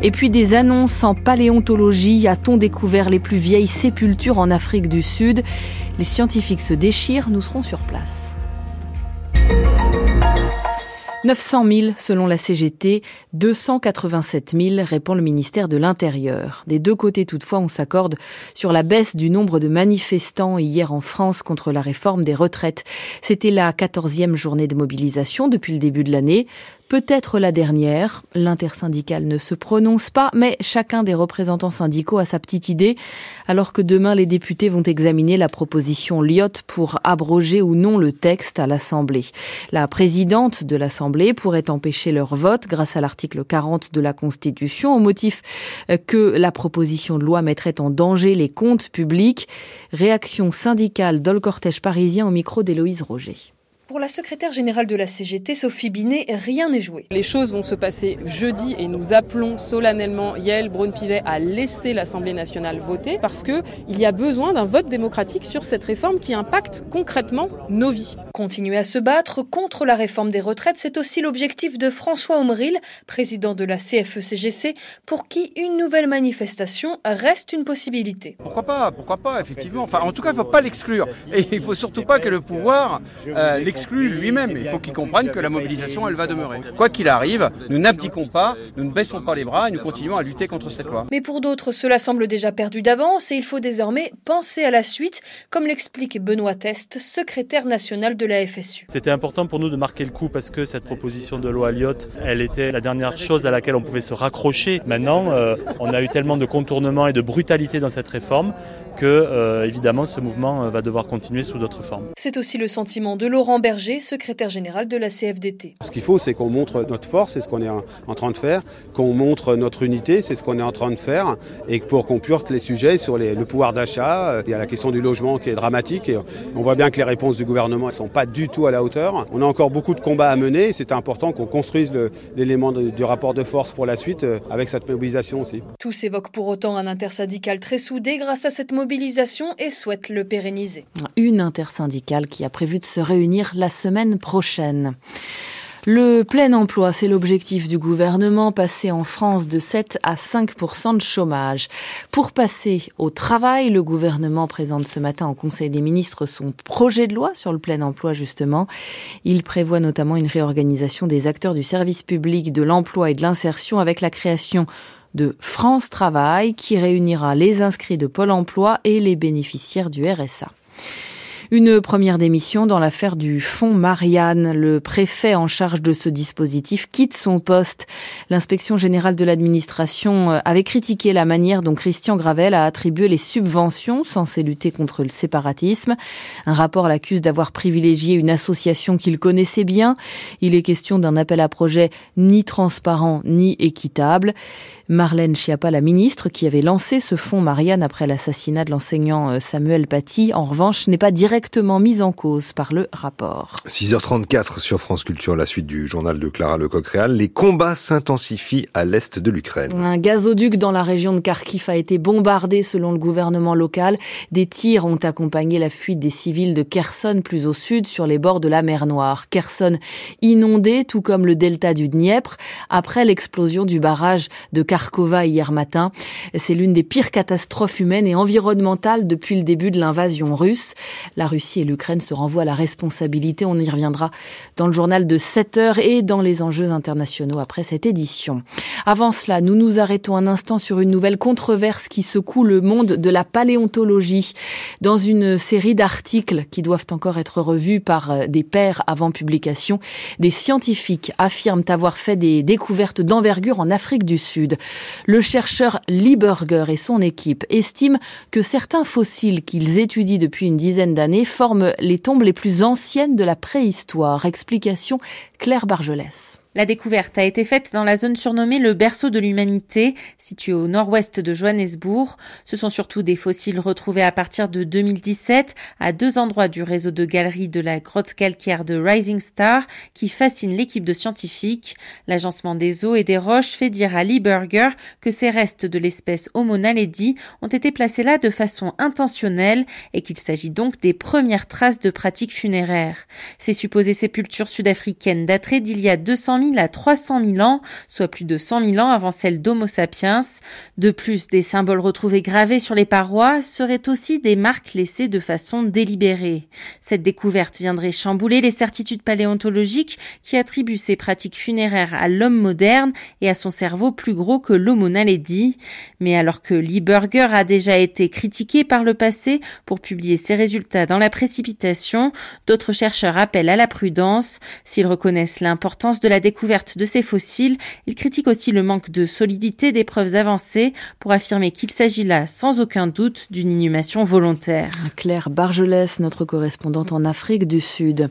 Et puis des annonces en paléontologie. A-t-on découvert les plus vieilles sépultures en Afrique du Sud? Les scientifiques se déchirent, nous serons sur place. 900 000 selon la CGT, 287 000 répond le ministère de l'Intérieur. Des deux côtés toutefois, on s'accorde sur la baisse du nombre de manifestants hier en France contre la réforme des retraites. C'était la quatorzième journée de mobilisation depuis le début de l'année peut-être la dernière. L'intersyndicale ne se prononce pas, mais chacun des représentants syndicaux a sa petite idée, alors que demain les députés vont examiner la proposition Lyotte pour abroger ou non le texte à l'Assemblée. La présidente de l'Assemblée pourrait empêcher leur vote grâce à l'article 40 de la Constitution au motif que la proposition de loi mettrait en danger les comptes publics. Réaction syndicale dans le cortège parisien au micro d'Héloïse Roger. Pour la secrétaire générale de la CGT, Sophie Binet, rien n'est joué. Les choses vont se passer jeudi et nous appelons solennellement Yael Braun-Pivet à laisser l'Assemblée nationale voter parce qu'il y a besoin d'un vote démocratique sur cette réforme qui impacte concrètement nos vies. Continuer à se battre contre la réforme des retraites, c'est aussi l'objectif de François Omril, président de la CFE-CGC, pour qui une nouvelle manifestation reste une possibilité. Pourquoi pas Pourquoi pas, effectivement. Enfin, en tout cas, il ne faut pas l'exclure. Et il ne faut surtout pas que le pouvoir euh, exclut lui-même. Il faut qu'il comprenne que la mobilisation, elle va demeurer. Quoi qu'il arrive, nous n'abdiquons pas, nous ne baissons pas les bras et nous continuons à lutter contre cette loi. Mais pour d'autres, cela semble déjà perdu d'avance et il faut désormais penser à la suite, comme l'explique Benoît Test, secrétaire national de la FSU. C'était important pour nous de marquer le coup parce que cette proposition de loi Lyotte, elle était la dernière chose à laquelle on pouvait se raccrocher. Maintenant, euh, on a eu tellement de contournements et de brutalité dans cette réforme que, euh, évidemment, ce mouvement euh, va devoir continuer sous d'autres formes. C'est aussi le sentiment de Laurent Berger, secrétaire général de la CFDT. Ce qu'il faut, c'est qu'on montre notre force, c'est ce qu'on est en train de faire, qu'on montre notre unité, c'est ce qu'on est en train de faire, et pour qu'on porte les sujets sur le pouvoir d'achat, euh, il y a la question du logement qui est dramatique, et on voit bien que les réponses du gouvernement ne sont pas du tout à la hauteur. On a encore beaucoup de combats à mener, c'est important qu'on construise l'élément du rapport de force pour la suite euh, avec cette mobilisation aussi. Tous évoquent pour autant un intersyndical très soudé grâce à cette mobilisation et souhaitent le pérenniser. Une intersyndicale qui a prévu de se réunir la semaine prochaine. Le plein emploi, c'est l'objectif du gouvernement, passer en France de 7 à 5% de chômage. Pour passer au travail, le gouvernement présente ce matin au Conseil des ministres son projet de loi sur le plein emploi, justement. Il prévoit notamment une réorganisation des acteurs du service public, de l'emploi et de l'insertion avec la création de France Travail qui réunira les inscrits de Pôle emploi et les bénéficiaires du RSA. Une première démission dans l'affaire du fonds Marianne. Le préfet en charge de ce dispositif quitte son poste. L'inspection générale de l'administration euh, avait critiqué la manière dont Christian Gravel a attribué les subventions censées lutter contre le séparatisme. Un rapport l'accuse d'avoir privilégié une association qu'il connaissait bien. Il est question d'un appel à projet ni transparent ni équitable. Marlène Schiappa, la ministre, qui avait lancé ce fonds Marianne après l'assassinat de l'enseignant euh, Samuel Paty, en revanche, n'est pas directement mise en cause par le rapport. 6h34 sur France Culture, la suite du journal de Clara Lecoq-Réal. Les combats s'intensifient à l'est de l'Ukraine. Un gazoduc dans la région de Kharkiv a été bombardé selon le gouvernement local. Des tirs ont accompagné la fuite des civils de Kherson, plus au sud, sur les bords de la mer Noire. Kherson inondé, tout comme le delta du Dniepr, après l'explosion du barrage de Kharkova hier matin. C'est l'une des pires catastrophes humaines et environnementales depuis le début de l'invasion russe. La Russie et l'Ukraine se renvoient à la responsabilité. On y reviendra dans le journal de 7 heures et dans les enjeux internationaux après cette édition. Avant cela, nous nous arrêtons un instant sur une nouvelle controverse qui secoue le monde de la paléontologie. Dans une série d'articles qui doivent encore être revus par euh, des pairs avant publication, des scientifiques affirment avoir fait des découvertes d'envergure en Afrique du Sud. Le chercheur Lieberger et son équipe estiment que certains fossiles qu'ils étudient depuis une dizaine d'années forment les tombes les plus anciennes de la préhistoire. Explication Claire Bargelès. La découverte a été faite dans la zone surnommée le berceau de l'humanité, située au nord-ouest de Johannesburg. Ce sont surtout des fossiles retrouvés à partir de 2017 à deux endroits du réseau de galeries de la grotte calcaire de Rising Star qui fascine l'équipe de scientifiques. L'agencement des eaux et des roches fait dire à Lee Burger que ces restes de l'espèce Homo naledi ont été placés là de façon intentionnelle et qu'il s'agit donc des premières traces de pratiques funéraires. Ces supposées sépultures sud-africaines dateraient d'il y a 200 000 à 300 000 ans, soit plus de 100 000 ans avant celle d'Homo sapiens. De plus, des symboles retrouvés gravés sur les parois seraient aussi des marques laissées de façon délibérée. Cette découverte viendrait chambouler les certitudes paléontologiques qui attribuent ces pratiques funéraires à l'homme moderne et à son cerveau plus gros que l'Homo naledi. Mais alors que Lee Burger a déjà été critiqué par le passé pour publier ses résultats dans la précipitation, d'autres chercheurs appellent à la prudence s'ils reconnaissent l'importance de la découverte découverte de ces fossiles, il critique aussi le manque de solidité des preuves avancées pour affirmer qu'il s'agit là, sans aucun doute, d'une inhumation volontaire. Claire Bargelès, notre correspondante en Afrique du Sud.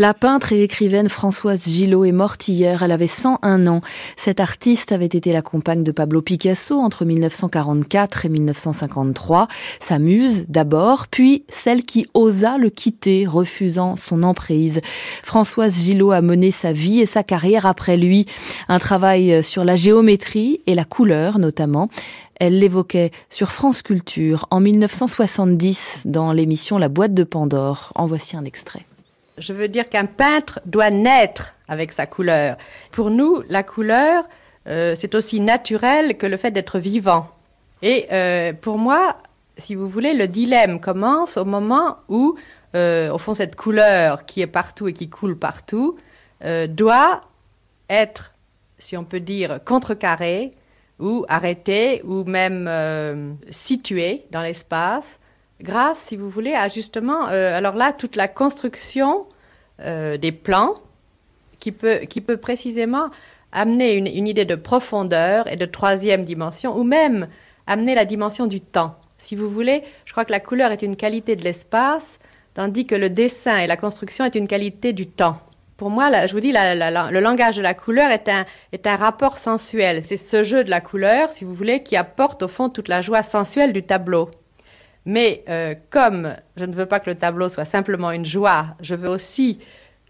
La peintre et écrivaine Françoise Gillot est morte hier. Elle avait 101 ans. Cette artiste avait été la compagne de Pablo Picasso entre 1944 et 1953. Sa muse d'abord, puis celle qui osa le quitter, refusant son emprise. Françoise Gillot a mené sa vie et sa carrière après lui, un travail sur la géométrie et la couleur notamment. Elle l'évoquait sur France Culture en 1970 dans l'émission La boîte de Pandore. En voici un extrait. Je veux dire qu'un peintre doit naître avec sa couleur. Pour nous, la couleur, euh, c'est aussi naturel que le fait d'être vivant. Et euh, pour moi, si vous voulez, le dilemme commence au moment où, euh, au fond, cette couleur qui est partout et qui coule partout doit être, si on peut dire, contrecarré ou arrêté ou même euh, situé dans l'espace grâce, si vous voulez, à justement, euh, alors là, toute la construction euh, des plans qui peut, qui peut précisément amener une, une, idée de profondeur et de troisième dimension ou même amener la dimension du temps. Si vous voulez, je crois que la couleur est une qualité de l'espace, tandis que le dessin et la construction est une qualité du temps pour moi, je vous dis, le langage de la couleur est un, est un rapport sensuel. C'est ce jeu de la couleur, si vous voulez, qui apporte au fond toute la joie sensuelle du tableau. Mais euh, comme je ne veux pas que le tableau soit simplement une joie, je veux aussi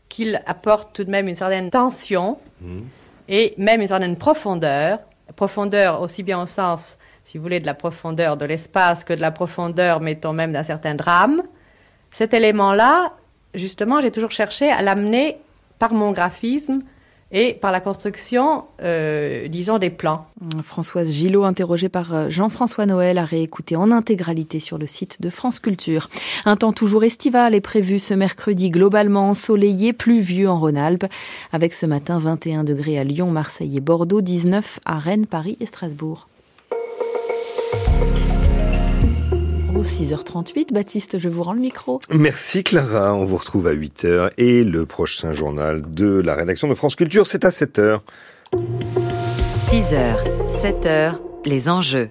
qu'il apporte tout de même une certaine tension mmh. et même une certaine profondeur. Profondeur aussi bien au sens, si vous voulez, de la profondeur de l'espace que de la profondeur, mettons même, d'un certain drame. Cet élément-là, justement, j'ai toujours cherché à l'amener par mon graphisme et par la construction, euh, disons, des plans. Françoise Gillot, interrogée par euh, Jean-François Noël, a réécouté en intégralité sur le site de France Culture. Un temps toujours estival est prévu ce mercredi, globalement ensoleillé, pluvieux en Rhône-Alpes, avec ce matin 21 degrés à Lyon, Marseille et Bordeaux, 19 à Rennes, Paris et Strasbourg. Bientôt 6h38. Baptiste, je vous rends le micro. Merci Clara, on vous retrouve à 8h et le prochain journal de la rédaction de France Culture, c'est à 7h. 6h, 7h, les enjeux.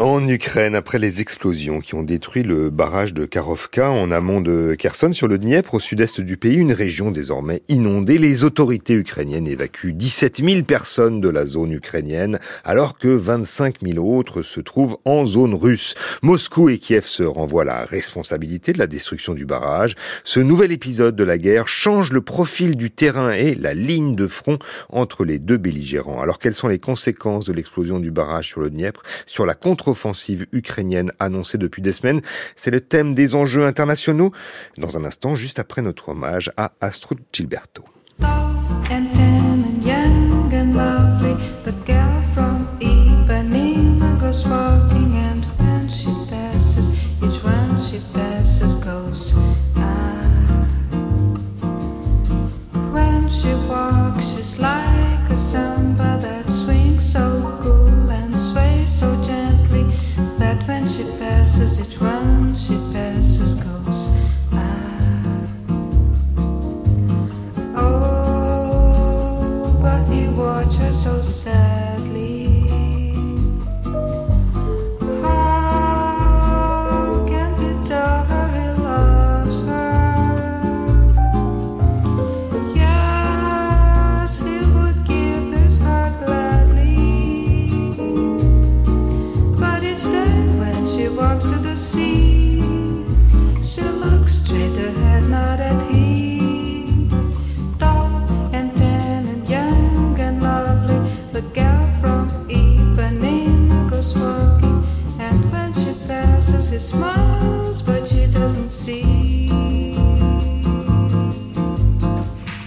En Ukraine, après les explosions qui ont détruit le barrage de Karovka en amont de Kherson sur le Dniepr, au sud-est du pays, une région désormais inondée, les autorités ukrainiennes évacuent 17 000 personnes de la zone ukrainienne, alors que 25 000 autres se trouvent en zone russe. Moscou et Kiev se renvoient la responsabilité de la destruction du barrage. Ce nouvel épisode de la guerre change le profil du terrain et la ligne de front entre les deux belligérants. Alors quelles sont les conséquences de l'explosion du barrage sur le sur la contre-offensive ukrainienne annoncée depuis des semaines. C'est le thème des enjeux internationaux. Dans un instant, juste après notre hommage à Astrud Gilberto.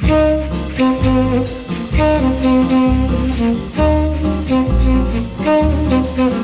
Thank you.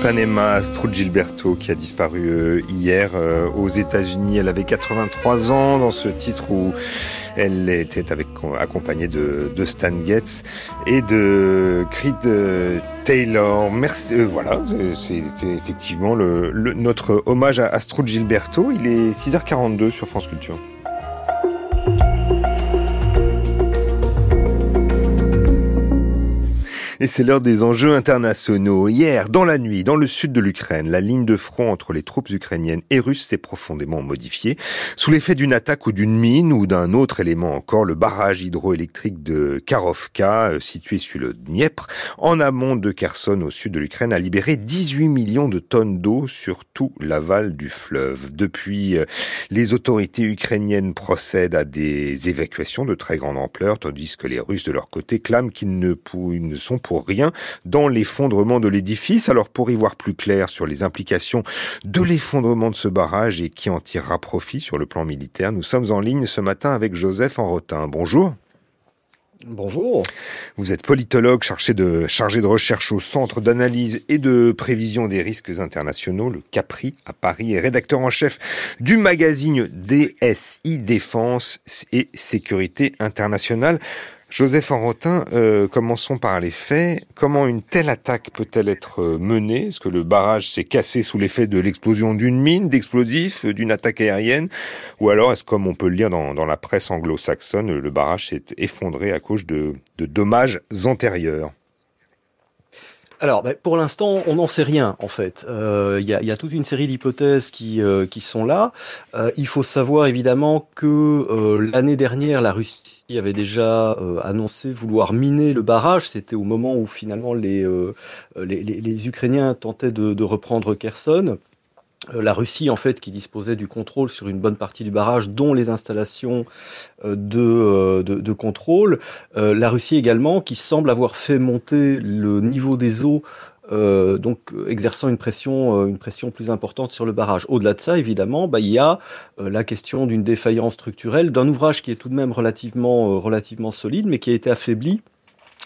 From Ipanema, Astrud Gilberto, qui a disparu euh, hier euh, aux États-Unis. Elle avait 83 ans dans ce titre où elle était avec, accompagnée de, Stan Getz et de Creed euh, Taylor. Merci. voilà, c'était effectivement notre hommage à Astrud Gilberto. Il est 6h42 sur France Culture. Et c'est l'heure des enjeux internationaux. Hier, dans la nuit, dans le sud de l'Ukraine, la ligne de front entre les troupes ukrainiennes et russes s'est profondément modifiée. Sous l'effet d'une attaque ou d'une mine ou d'un autre élément encore, le barrage hydroélectrique de Karovka, euh, situé sur le Dniepr, en amont de Kherson au sud de l'Ukraine, a libéré 18 millions de tonnes d'eau sur tout l'aval du fleuve. Depuis, euh, les autorités ukrainiennes procèdent à des évacuations de très grande ampleur, tandis que les Russes de leur côté clament qu'ils ne, sont pour rien dans l'effondrement de l'édifice. Alors pour y voir plus clair sur les implications de l'effondrement de ce barrage et qui en tirera profit sur le plan militaire, nous sommes en ligne ce matin avec Joseph Enrotin. Bonjour. Bonjour. Vous êtes politologue chargé de, chargé de recherche au Centre d'analyse et de prévision des risques internationaux, le CAPRI, à Paris, et rédacteur en chef du magazine DSI Défense et Sécurité Internationale. Joseph Enrotin, euh, commençons par les faits. Comment une telle attaque peut-elle être euh, menée? Est-ce que le barrage s'est cassé sous l'effet de l'explosion d'une mine, d'explosifs, euh, d'une attaque aérienne? Ou alors, est-ce comme on peut le lire dans, dans la presse anglo-saxonne, le barrage s'est effondré à cause de, de dommages antérieurs? Alors, ben, pour l'instant, on n'en sait rien en fait. Il y, a, y, a, toute une série d'hypothèses qui, qui sont là. il faut savoir évidemment que l'année dernière, la Russie avait déjà annoncé vouloir miner le barrage. C'était au moment où finalement les, les, les, Ukrainiens tentaient de, reprendre Kherson. Euh, la Russie, en fait, qui disposait du contrôle sur une bonne partie du barrage, dont les installations euh, euh, de, de, contrôle. la Russie également, qui semble avoir fait monter le niveau des eaux donc exerçant une pression, une pression plus importante sur le barrage. Au-delà de ça, évidemment, bah, il y a la question d'une défaillance structurelle d'un ouvrage qui est tout de même relativement solide, mais qui a été affaibli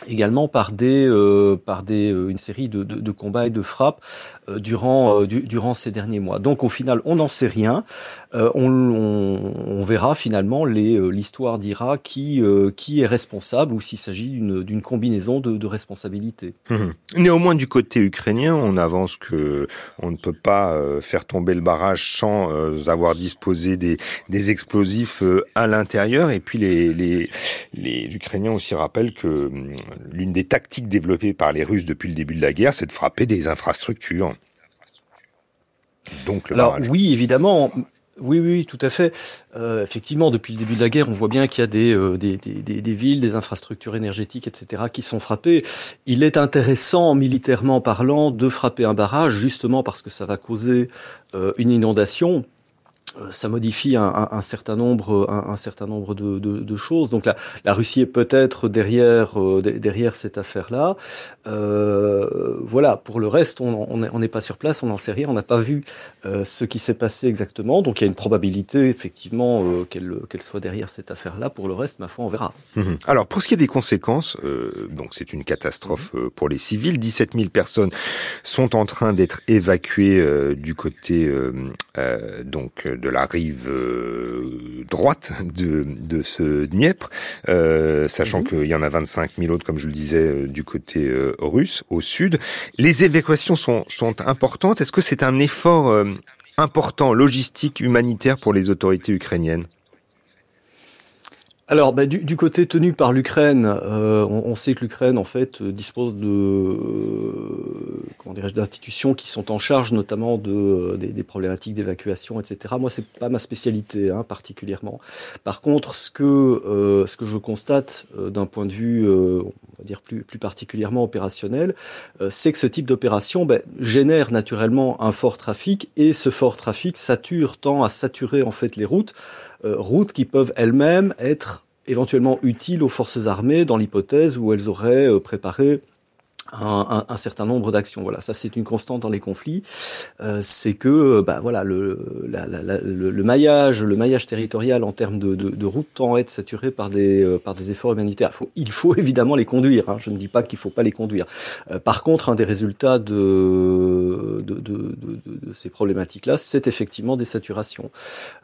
également par des euh, par des euh, une série de, de, de, combats et de frappes euh, durant du, durant ces derniers mois. Donc au final, on n'en sait rien. On, on, on, verra finalement les l'histoire dira qui qui est responsable ou s'il s'agit d'une d'une combinaison de, de responsabilités. Mmh. Néanmoins, du côté ukrainien, on avance que on ne peut pas faire tomber le barrage sans avoir disposé des des explosifs à l'intérieur. Et puis les les les Ukrainiens aussi rappellent que l'une des tactiques développées par les Russes depuis le début de la guerre, c'est de frapper des infrastructures. Donc le Alors oui, évidemment. Oui, oui, tout à fait. Euh, effectivement, depuis le début de la guerre, on voit bien qu'il y a des, euh, des, des, des, villes, des infrastructures énergétiques, etc., qui sont frappées. Il est intéressant, militairement parlant, de frapper un barrage, justement parce que ça va causer euh, une inondation ça modifie un, certain nombre, un, certain nombre de, choses. Donc la, Russie est peut-être derrière, euh, cette affaire-là. Euh, voilà. Pour le reste, on n'est pas sur place, on n'en sait rien, on n'a pas vu euh, ce qui s'est passé exactement. Donc il y a une probabilité effectivement euh, qu'elle soit derrière cette affaire-là. Pour le reste, ma foi, on verra. Mhm. Alors pour ce qui est des conséquences, donc c'est une catastrophe pour les civils. 17 000 personnes sont en train d'être évacuées du côté donc de la rive euh, droite de, de ce Dniepr, euh, sachant mhm. qu'il y en a 25 000 autres, comme je le disais, euh, du côté russe, au sud. Les évacuations sont, sont importantes. Est-ce que c'est un effort important, logistique, humanitaire pour les autorités ukrainiennes? Alors, bah, du, du, côté tenu par l'Ukraine, euh, on, on, sait que l'Ukraine en fait dispose de euh, comment dirais-je d'institutions qui sont en charge notamment de euh, des, des, problématiques d'évacuation, etc. Moi, c'est pas ma spécialité hein, particulièrement. Par contre, ce que euh, ce que je constate euh, d'un point de vue, on va dire plus particulièrement opérationnel, c'est que ce type d'opération ben, génère naturellement un fort trafic et ce fort trafic sature tend à saturer en fait les routes euh, routes qui peuvent elles-mêmes être éventuellement utiles aux forces armées dans l'hypothèse où elles auraient euh, préparé un, certain nombre d'actions. Voilà, ça c'est une constante dans les conflits. Euh, c'est que, bah voilà, le, la, la, le, le, maillage, le maillage territorial en termes de, de, routes tend à être saturé par des euh, efforts humanitaires. Il faut, évidemment les conduire. Hein. Je ne dis pas qu'il faut pas les conduire. Euh, par contre, un des résultats de de, ces problématiques-là, c'est effectivement des saturations.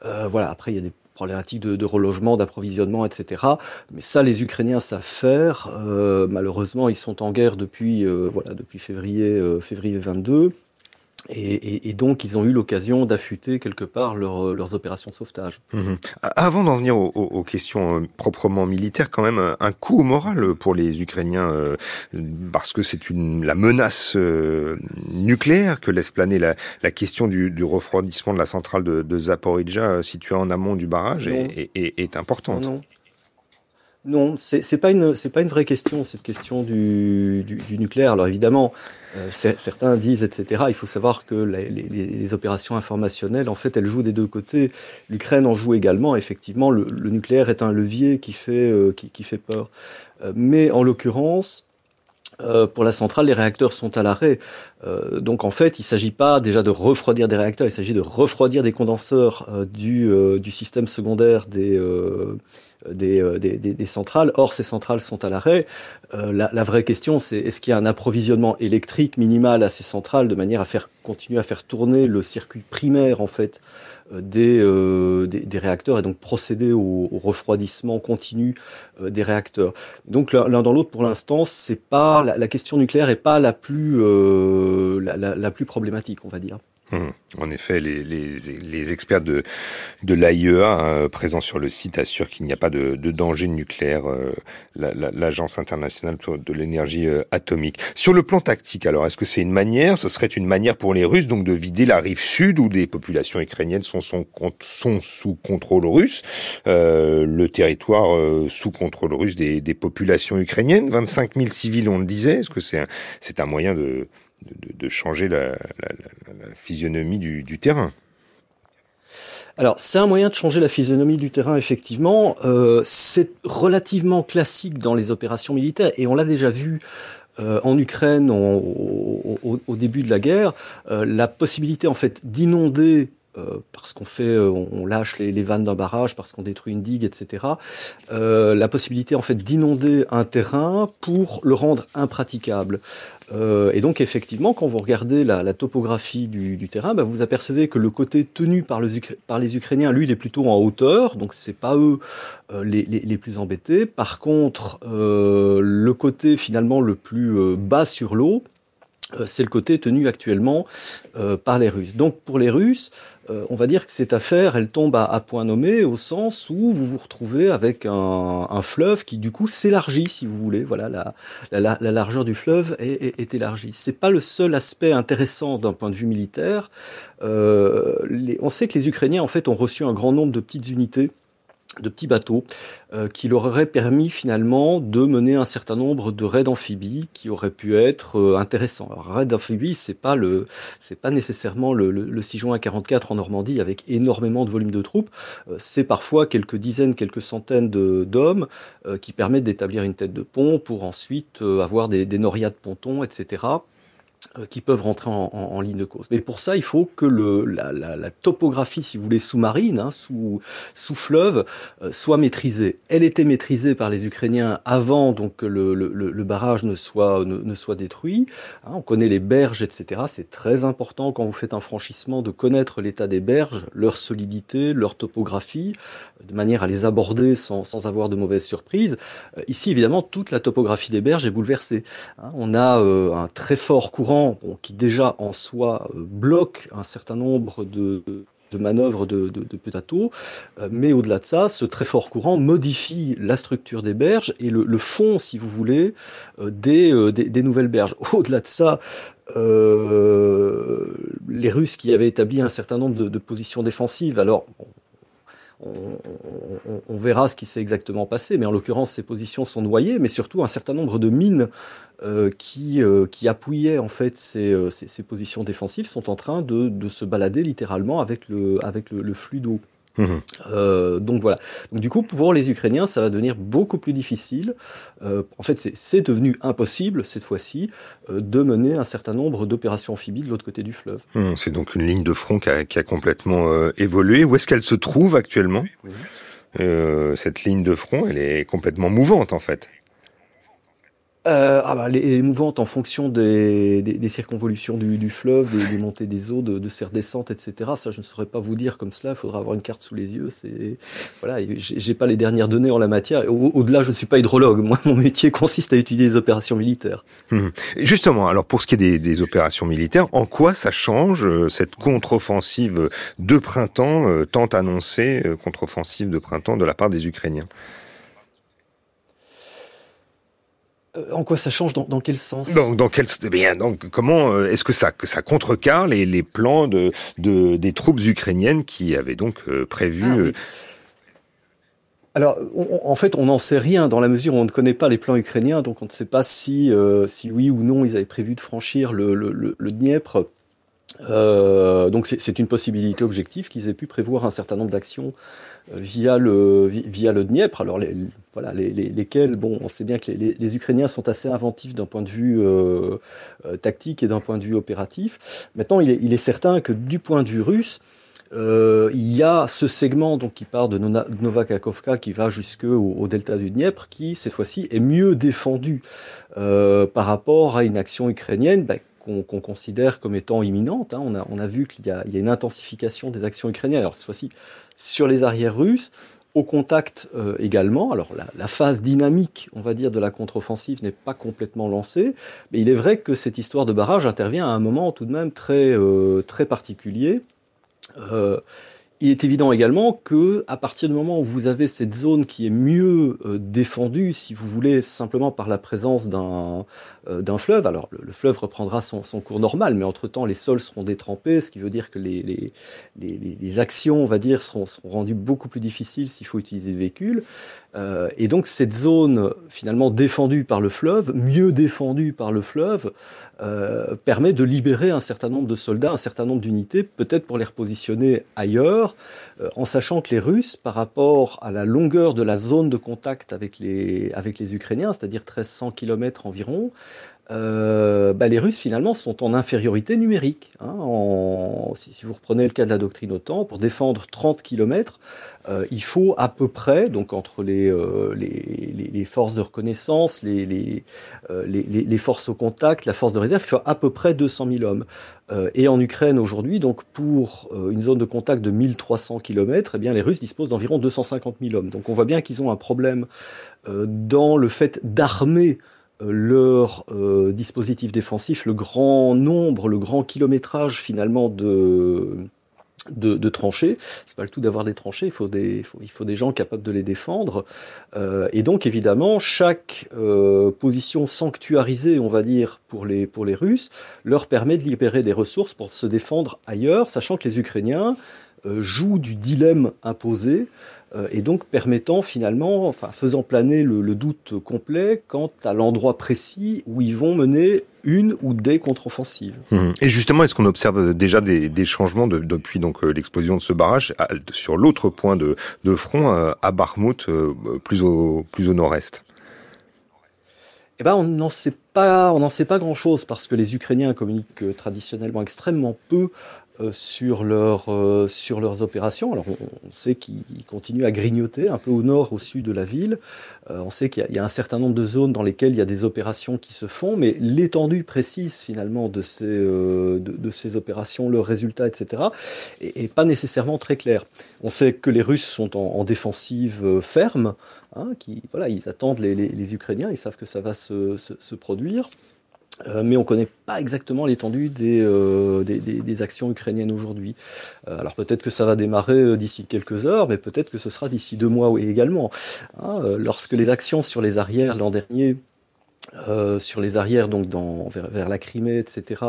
Voilà. Après, il y a des problématiques de, de relogement, d'approvisionnement, etc. Mais ça, les Ukrainiens savent faire. Euh, malheureusement, ils sont en guerre depuis, euh, voilà, depuis février, euh, février 22. Et, et, et, donc, ils ont eu l'occasion d'affûter quelque part leur, euh, leurs opérations de sauvetage. Mmh. Avant d'en venir aux, aux, questions euh, proprement militaires, quand même un coup au moral pour les Ukrainiens, euh, parce que c'est une la menace euh, nucléaire que laisse planer la, la question du, du, refroidissement de la centrale de, de Zaporizhia située en amont du barrage est, est, est, importante. Non. Non, une c'est pas une vraie question cette question du, nucléaire. Alors évidemment, euh, certains disent etc. Il faut savoir que les, opérations informationnelles, en fait, elles jouent des deux côtés. L'Ukraine en joue également. Effectivement, le, nucléaire est un levier qui fait euh, peur. Euh, mais en l'occurrence, pour la centrale, les réacteurs sont à l'arrêt. Donc en fait, il ne s'agit pas déjà de refroidir des réacteurs, il s'agit de refroidir des condenseurs du, du, système secondaire des, des, des, des, centrales. Or, ces centrales sont à l'arrêt. La, la, vraie question, c'est est-ce qu'il y a un approvisionnement électrique minimal à ces centrales de manière à faire continuer à faire tourner le circuit primaire en fait des, euh, des, réacteurs et donc procéder au, au refroidissement continu euh, des réacteurs? Donc l'un dans l'autre, pour l'instant, c'est pas la, la, question nucléaire est pas la plus euh, la, la, plus problématique, on va dire. Hum, en effet, les, experts de, de l'AIEA euh, présents sur le site assurent qu'il n'y a pas de, danger nucléaire, euh, l'Agence internationale de l'énergie euh, atomique. Sur le plan tactique, alors, est-ce que c'est une manière, ce serait une manière pour les Russes donc de vider la rive sud où des populations ukrainiennes sont, sous contrôle russe, le territoire sous contrôle russe des, populations ukrainiennes, 25 000 civils, on le disait, est-ce que c'est un moyen de de, changer la, physionomie du, terrain. Alors, c'est un moyen de changer la physionomie du terrain, effectivement. Euh, c'est relativement classique dans les opérations militaires, et on l'a déjà vu euh, en Ukraine au, début de la guerre. Euh, la possibilité, en fait, d'inonder parce qu'on fait, on lâche les, vannes d'un barrage, parce qu'on détruit une digue, etc. la possibilité en fait d'inonder un terrain pour le rendre impraticable. Euh, et donc effectivement, quand vous regardez la, topographie du, terrain, bah, vous apercevez que le côté tenu par, les Ukrainiens, lui, il est plutôt en hauteur, donc c'est pas eux euh, les, plus embêtés. Par contre, euh, le côté finalement le plus bas sur l'eau, c'est le côté tenu actuellement par les Russes. Donc pour les Russes, euh, on va dire que cette affaire, elle tombe à, point nommé au sens où vous vous retrouvez avec un, fleuve qui du coup s'élargit, si vous voulez. Voilà, la, largeur du fleuve est, est, élargie. C'est pas le seul aspect intéressant d'un point de vue militaire. Euh, on sait que les Ukrainiens en fait ont reçu un grand nombre de petites unités de petits bateaux euh, qui leur auraient permis finalement de mener un certain nombre de raids amphibies qui auraient pu être euh, intéressants. Alors raid amphibie, c'est pas le c'est pas nécessairement le, le, le 6 juin 44 en Normandie avec énormément de volume de troupes. Euh, c'est parfois quelques dizaines, quelques centaines d'hommes qui permettent d'établir une tête de pont pour ensuite avoir des, des norias de pontons, etc. Euh, qui peuvent rentrer en, ligne de cause. Mais pour ça, il faut que le, la, topographie, si vous voulez, sous-marine, hein, sous, sous fleuve, euh, soit maîtrisée. Elle était maîtrisée par les Ukrainiens avant donc que le, le, barrage ne soit, ne, soit détruit. Hein, on connaît les berges, etc. C'est très important quand vous faites un franchissement de connaître l'état des berges, leur solidité, leur topographie, de manière à les aborder sans, sans avoir de mauvaises surprises. Euh, ici, évidemment, toute la topographie des berges est bouleversée. Hein, on a un très fort courant qui déjà en soi euh, bloque un certain nombre de, manœuvres de, de, euh, mais au-delà de ça, ce très fort courant modifie la structure des berges et le, fond, si vous voulez, euh, des, des, nouvelles berges. Au-delà de ça, les Russes qui avaient établi un certain nombre de, positions défensives, alors on, verra ce qui s'est exactement passé, mais en l'occurrence, ces positions sont noyées, mais surtout un certain nombre de mines euh, qui, euh, qui appuyaient en fait ces, euh, ces, positions défensives sont en train de, de, se balader littéralement avec le, avec le flux d'eau. Euh, donc voilà. Donc du coup, pour les Ukrainiens, ça va devenir beaucoup plus difficile. Euh, en fait, c'est devenu impossible cette fois-ci euh, de mener un certain nombre d'opérations amphibies de l'autre côté du fleuve. Mhm. c'est donc une ligne de front qui a, qui a complètement évolué. Où est-ce qu'elle se trouve actuellement? Cette ligne de front, elle est complètement mouvante en fait euh, ah bah, les, mouvantes en fonction des, des, circonvolutions du, fleuve, des, montées des eaux, de, de ces redescentes, etc. Ça, je ne saurais pas vous dire comme cela. Il faudra avoir une carte sous les yeux. C'est voilà, j'ai pas les dernières données en la matière. Au-delà, je ne suis pas hydrologue. Moi, mon métier consiste à étudier les opérations militaires. Hum. Justement, alors pour ce qui est des, opérations militaires, en quoi ça change euh, cette contre-offensive de printemps, euh, tant annoncée contre-offensive de printemps de la part des Ukrainiens Euh, en quoi ça change dans, dans quel sens? Donc, dans quel eh bien donc comment euh, est-ce que ça que ça contrecarre les, les plans de, de, des troupes ukrainiennes qui avaient donc euh, prévu ah Alors, en fait, on n'en sait rien dans la mesure où on ne connaît pas les plans ukrainiens, donc on ne sait pas si, si oui ou non ils avaient prévu de franchir le, le, le, le Dniepr. Euh, donc c'est une possibilité objective qu'ils aient pu prévoir un certain nombre d'actions euh, via le via le Dniepr. Alors voilà les, les, lesquelles bon on sait bien que les, Ukrainiens sont assez inventifs d'un point de vue euh, euh, tactique et d'un point de vue opératif. Maintenant il est, certain que du point de vue russe euh, il y a ce segment donc qui part de Novakakovka qui va jusque au, delta du Dniepr qui cette fois-ci est mieux défendu euh, par rapport à une action ukrainienne bah, qu'on considère comme étant imminente. Hein. On, a, on, a, vu qu'il y, y, a une intensification des actions ukrainiennes. Alors cette fois-ci sur les arrières russes, au contact euh, également. Alors la, phase dynamique, on va dire, de la contre-offensive n'est pas complètement lancée, mais il est vrai que cette histoire de barrage intervient à un moment tout de même très, euh, très particulier. Euh, il est évident également que à partir du moment où vous avez cette zone qui est mieux euh, défendue, si vous voulez, simplement par la présence d'un euh, d'un fleuve, alors le, fleuve reprendra son, son, cours normal, mais entre-temps les sols seront détrempés, ce qui veut dire que les, les, les, actions, on va dire, seront, seront, rendues beaucoup plus difficiles s'il faut utiliser des véhicules. Euh, et donc cette zone finalement défendue par le fleuve, mieux défendue par le fleuve, euh, permet de libérer un certain nombre de soldats, un certain nombre d'unités, peut-être pour les repositionner ailleurs, euh, en sachant que les Russes, par rapport à la longueur de la zone de contact avec les, avec les Ukrainiens, c'est-à-dire 1300 km environ, euh, bah, les Russes finalement sont en infériorité numérique. Hein, si, vous reprenez le cas de la doctrine OTAN, pour défendre 30 km, euh, il faut à peu près, donc entre les, euh, forces de reconnaissance, les, forces au contact, la force de réserve, il faut à peu près 200 000 hommes. Et en Ukraine aujourd'hui, donc pour une zone de contact de 1300 km, eh bien les Russes disposent d'environ 250 000 hommes. Donc on voit bien qu'ils ont un problème dans le fait d'armer leur euh, dispositif défensif, le grand nombre, le grand kilométrage finalement de, de, de tranchées. C'est pas le tout d'avoir des tranchées, il faut des, il faut, des gens capables de les défendre. Euh, et donc évidemment, chaque euh, position sanctuarisée, on va dire, pour les, pour les Russes, leur permet de libérer des ressources pour se défendre ailleurs, sachant que les Ukrainiens euh, jouent du dilemme imposé euh, et donc permettant finalement, enfin faisant planer le, le doute complet quant à l'endroit précis où ils vont mener une ou des contre-offensives. Mmh. Et justement, est-ce qu'on observe déjà des, des changements de, depuis donc euh, l'explosion de ce barrage à, sur l'autre point de, de front à Bakhmut, euh, plus au plus au nord-est? Eh ben, on n'en sait pas, on n'en sait pas grand-chose parce que les Ukrainiens communiquent traditionnellement extrêmement peu sur, leur, euh, sur leurs opérations. Alors on, sait qu'ils continuent à grignoter un peu au nord, au sud de la ville. Euh, on sait qu'il y, a un certain nombre de zones dans lesquelles il y a des opérations qui se font, mais l'étendue précise finalement de ces, de, ces opérations, leurs résultats, etc., est, est, pas nécessairement très clair. On sait que les Russes sont en, en défensive ferme, hein, qui, voilà, ils attendent les, Ukrainiens, ils savent que ça va se, se produire. Euh, mais on ne connaît pas exactement l'étendue des, euh, actions ukrainiennes aujourd'hui. Euh, alors peut-être que ça va démarrer d'ici quelques heures, mais peut-être que ce sera d'ici deux mois également. Hein, lorsque les actions sur les arrières l'an dernier sur les arrières, donc vers, la Crimée, etc.,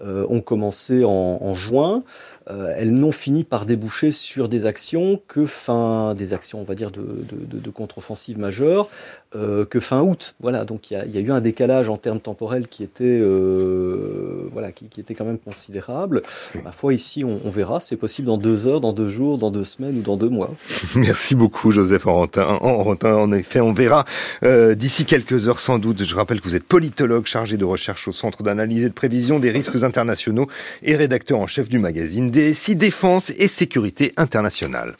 ont commencé en, en juin. Euh, elles n'ont fini par déboucher sur des actions que fin, des actions, on va dire, de, de, de, de contre-offensive majeure, euh, que fin août. Voilà, donc il y a, y a, eu un décalage en termes temporels qui était, euh, voilà, qui, qui, était quand même considérable. Ma foi, ici, on, on verra. C'est possible dans deux heures, dans deux jours, dans deux semaines ou dans deux mois. Merci beaucoup, Joseph Orantin. En effet, on verra d'ici quelques heures sans doute. Je rappelle que vous êtes politologue chargé de recherche au Centre d'analyse et de prévision des risques internationaux et rédacteur en chef du magazine DSI Défense et Sécurité internationale.